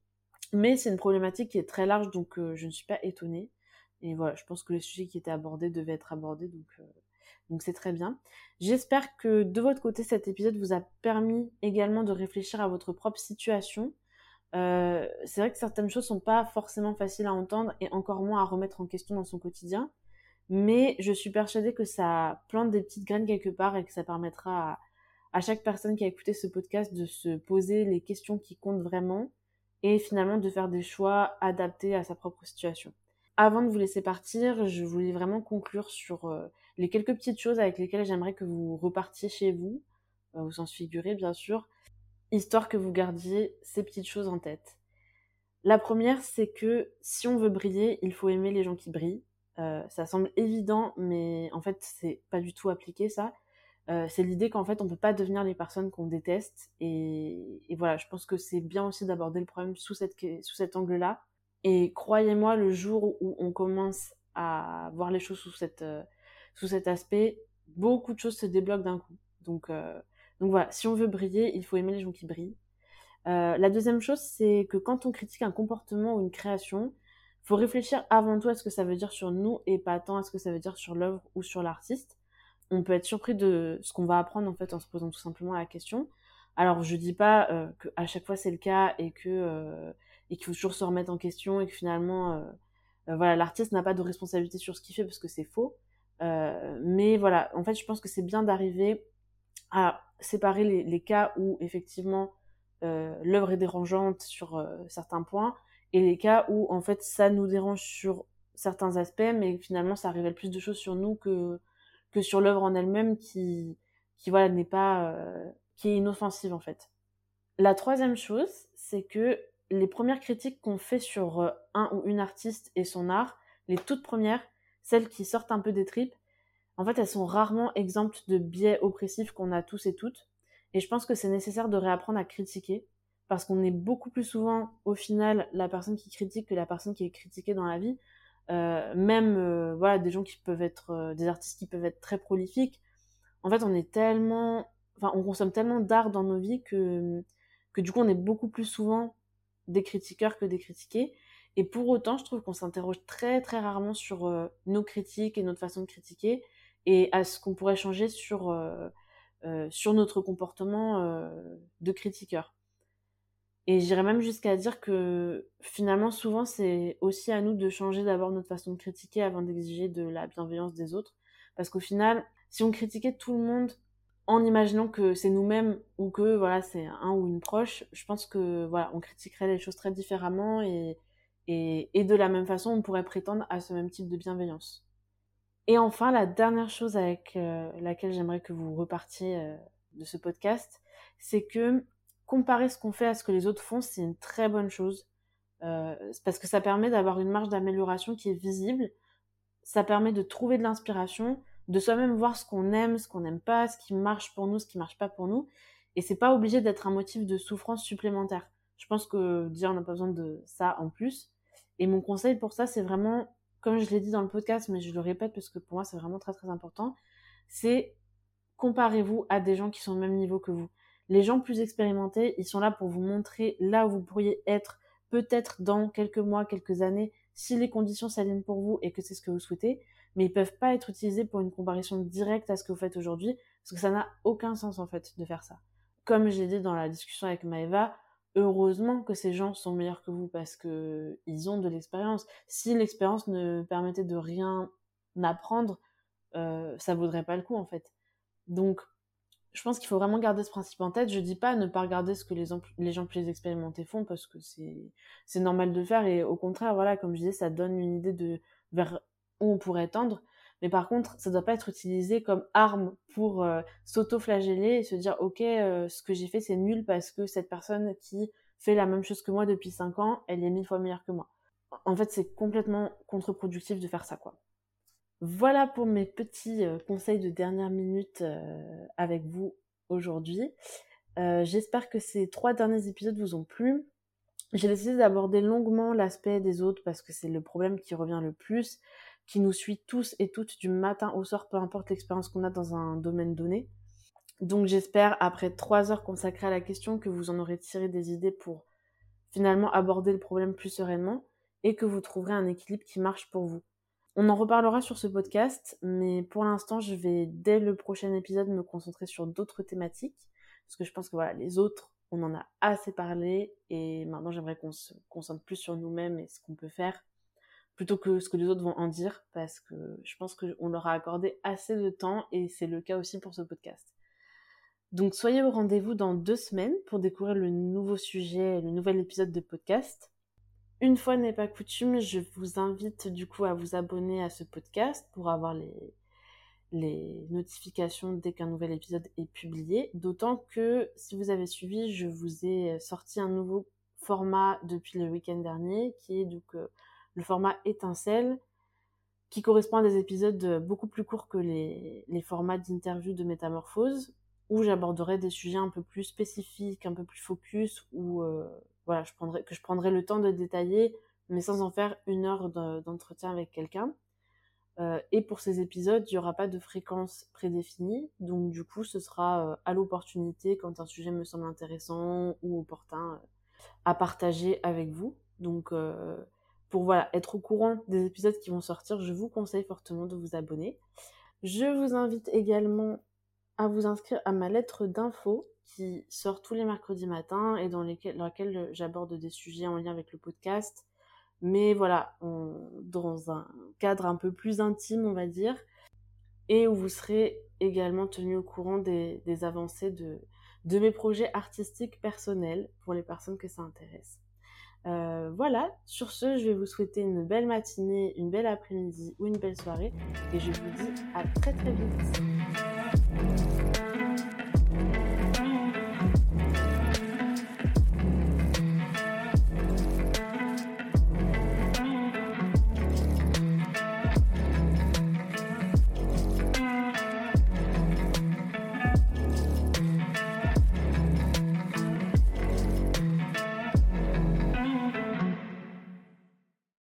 mais c'est une problématique qui est très large, donc euh, je ne suis pas étonnée. Et voilà, je pense que les sujets qui étaient abordés devaient être abordés, donc, euh, Donc c'est très bien. J'espère que de votre côté, cet épisode vous a permis également de réfléchir à votre propre situation. Euh, c'est vrai que certaines choses sont pas forcément faciles à entendre et encore moins à remettre en question dans son quotidien. Mais je suis persuadée que ça plante des petites graines quelque part et que ça permettra à, à chaque personne qui a écouté ce podcast de se poser les questions qui comptent vraiment et finalement de faire des choix adaptés à sa propre situation. Avant de vous laisser partir, je voulais vraiment conclure sur euh, les quelques petites choses avec lesquelles j'aimerais que vous repartiez chez vous, euh, au sens figuré bien sûr, histoire que vous gardiez ces petites choses en tête. La première, c'est que si on veut briller, il faut aimer les gens qui brillent. Euh, ça semble évident, mais en fait, c'est pas du tout appliqué ça. Euh, c'est l'idée qu'en fait, on peut pas devenir les personnes qu'on déteste. Et, voilà, je pense que c'est bien aussi d'aborder le problème sous, cette, sous cet angle-là. Et croyez-moi, le jour où on commence à voir les choses sous, euh, cet aspect, beaucoup de choses se débloquent d'un coup. Donc, euh, donc voilà, si on veut briller, il faut aimer les gens qui brillent. La deuxième chose, c'est que quand on critique un comportement ou une création, faut réfléchir avant tout à ce que ça veut dire sur nous et pas tant à ce que ça veut dire sur l'œuvre ou sur l'artiste. On peut être surpris de ce qu'on va apprendre en fait en se posant tout simplement la question. Alors je dis pas euh, que à chaque fois c'est le cas et que euh, et qu'il faut toujours se remettre en question et que finalement euh, euh voilà l'artiste n'a pas de responsabilité sur ce qu'il fait parce que c'est faux. Euh, mais voilà, en fait je pense que c'est bien d'arriver à séparer les, les, cas où effectivement euh, l'œuvre est dérangeante sur certains points et les cas où en fait ça nous dérange sur certains aspects mais finalement ça révèle plus de choses sur nous que que sur l'œuvre en elle-même qui qui voilà n'est pas euh, qui est inoffensive en fait. La troisième chose, c'est que les premières critiques qu'on fait sur euh, un ou une artiste et son art, les toutes premières, celles qui sortent un peu des tripes, en fait, elles sont rarement exemptes de biais oppressifs qu'on a tous et toutes. Et je pense que c'est nécessaire de réapprendre à critiquer, parce qu'on est beaucoup plus souvent, au final, la personne qui critique que la personne qui est critiquée dans la vie. Euh, même, euh, voilà, des gens qui peuvent être, euh, des artistes qui peuvent être très prolifiques. En fait, on est tellement, enfin, on consomme tellement d'art dans nos vies que, que du coup, on est beaucoup plus souvent des critiqueurs que des critiqués. Et pour autant, je trouve qu'on s'interroge très très rarement sur nos critiques et notre façon de critiquer et à ce qu'on pourrait changer sur, sur notre comportement de critiqueur. Et j'irais même jusqu'à dire que finalement, souvent, c'est aussi à nous de changer d'abord notre façon de critiquer avant d'exiger de la bienveillance des autres. Parce qu'au final, si on critiquait tout le monde en imaginant que c'est nous-mêmes ou que voilà c'est un ou une proche, je pense que voilà on critiquerait les choses très différemment et, et, de la même façon on pourrait prétendre à ce même type de bienveillance. Et enfin, la dernière chose avec euh, laquelle j'aimerais que vous repartiez euh, de ce podcast, c'est que comparer ce qu'on fait à ce que les autres font, c'est une très bonne chose. Euh, parce que ça permet d'avoir une marge d'amélioration qui est visible. Ça permet de trouver de l'inspiration, de soi-même voir ce qu'on aime, ce qu'on n'aime pas, ce qui marche pour nous, ce qui marche pas pour nous. Et c'est pas obligé d'être un motif de souffrance supplémentaire. Je pense que déjà on n'a pas besoin de ça en plus. Et mon conseil pour ça, c'est vraiment comme je l'ai dit dans le podcast, mais je le répète parce que pour moi c'est vraiment très très important, c'est comparez-vous à des gens qui sont au même niveau que vous. Les gens plus expérimentés, ils sont là pour vous montrer là où vous pourriez être peut-être dans quelques mois, quelques années, si les conditions s'alignent pour vous et que c'est ce que vous souhaitez, mais ils peuvent pas être utilisés pour une comparaison directe à ce que vous faites aujourd'hui, parce que ça n'a aucun sens en fait de faire ça. Comme je l'ai dit dans la discussion avec Maeva, heureusement que ces gens sont meilleurs que vous parce que ils ont de l'expérience. Si l'expérience ne permettait de rien apprendre, euh, ça vaudrait pas le coup en fait. Donc, je pense qu'il faut vraiment garder ce principe en tête. Je dis pas ne pas regarder ce que les, gens plus expérimentés font parce que c'est normal de faire et au contraire, voilà, comme je disais, ça donne une idée de vers où on pourrait tendre. Mais par contre, ça doit pas être utilisé comme arme pour euh, s'auto-flageller et se dire ok, euh, ce que j'ai fait c'est nul parce que cette personne qui fait la même chose que moi depuis 5 ans, elle est mille fois meilleure que moi. En fait, c'est complètement contre-productif de faire ça quoi. Voilà pour mes petits euh, conseils de dernière minute euh, avec vous aujourd'hui. Euh, J'espère que ces trois derniers épisodes vous ont plu. J'ai décidé d'aborder longuement l'aspect des autres parce que c'est le problème qui revient le plus qui nous suit tous et toutes du matin au soir, peu importe l'expérience qu'on a dans un domaine donné. Donc j'espère, après trois heures consacrées à la question, que vous en aurez tiré des idées pour finalement aborder le problème plus sereinement et que vous trouverez un équilibre qui marche pour vous. On en reparlera sur ce podcast, mais pour l'instant, je vais dès le prochain épisode me concentrer sur d'autres thématiques, parce que je pense que voilà, les autres, on en a assez parlé, et maintenant j'aimerais qu'on se concentre plus sur nous-mêmes et ce qu'on peut faire, plutôt que ce que les autres vont en dire, parce que je pense qu'on leur a accordé assez de temps, et c'est le cas aussi pour ce podcast. Donc soyez au rendez-vous dans deux semaines pour découvrir le nouveau sujet, le nouvel épisode de podcast. Une fois n'est pas coutume, je vous invite du coup à vous abonner à ce podcast pour avoir les, notifications dès qu'un nouvel épisode est publié. D'autant que si vous avez suivi, je vous ai sorti un nouveau format depuis le week-end dernier qui est donc euh, le format étincelle qui correspond à des épisodes beaucoup plus courts que les, les formats d'interview de métamorphose où j'aborderai des sujets un peu plus spécifiques, un peu plus focus, ou euh, voilà, que je prendrai le temps de détailler, mais sans en faire une heure d'entretien avec quelqu'un. Euh, et pour ces épisodes, il n'y aura pas de fréquence prédéfinie, donc du coup, ce sera euh, à l'opportunité quand un sujet me semble intéressant ou opportun à partager avec vous. Donc, pour voilà, être au courant des épisodes qui vont sortir, je vous conseille fortement de vous abonner. Je vous invite également à vous inscrire à ma lettre d'info qui sort tous les mercredis matins et dans, laquelle j'aborde des sujets en lien avec le podcast. Mais voilà, dans un cadre un peu plus intime, on va dire, et où vous serez également tenu au courant des, avancées de, de, mes projets artistiques personnels pour les personnes que ça intéresse. Euh, voilà, sur ce, je vais vous souhaiter une belle matinée, une belle après-midi ou une belle soirée et je vous dis à très très vite. Thank you.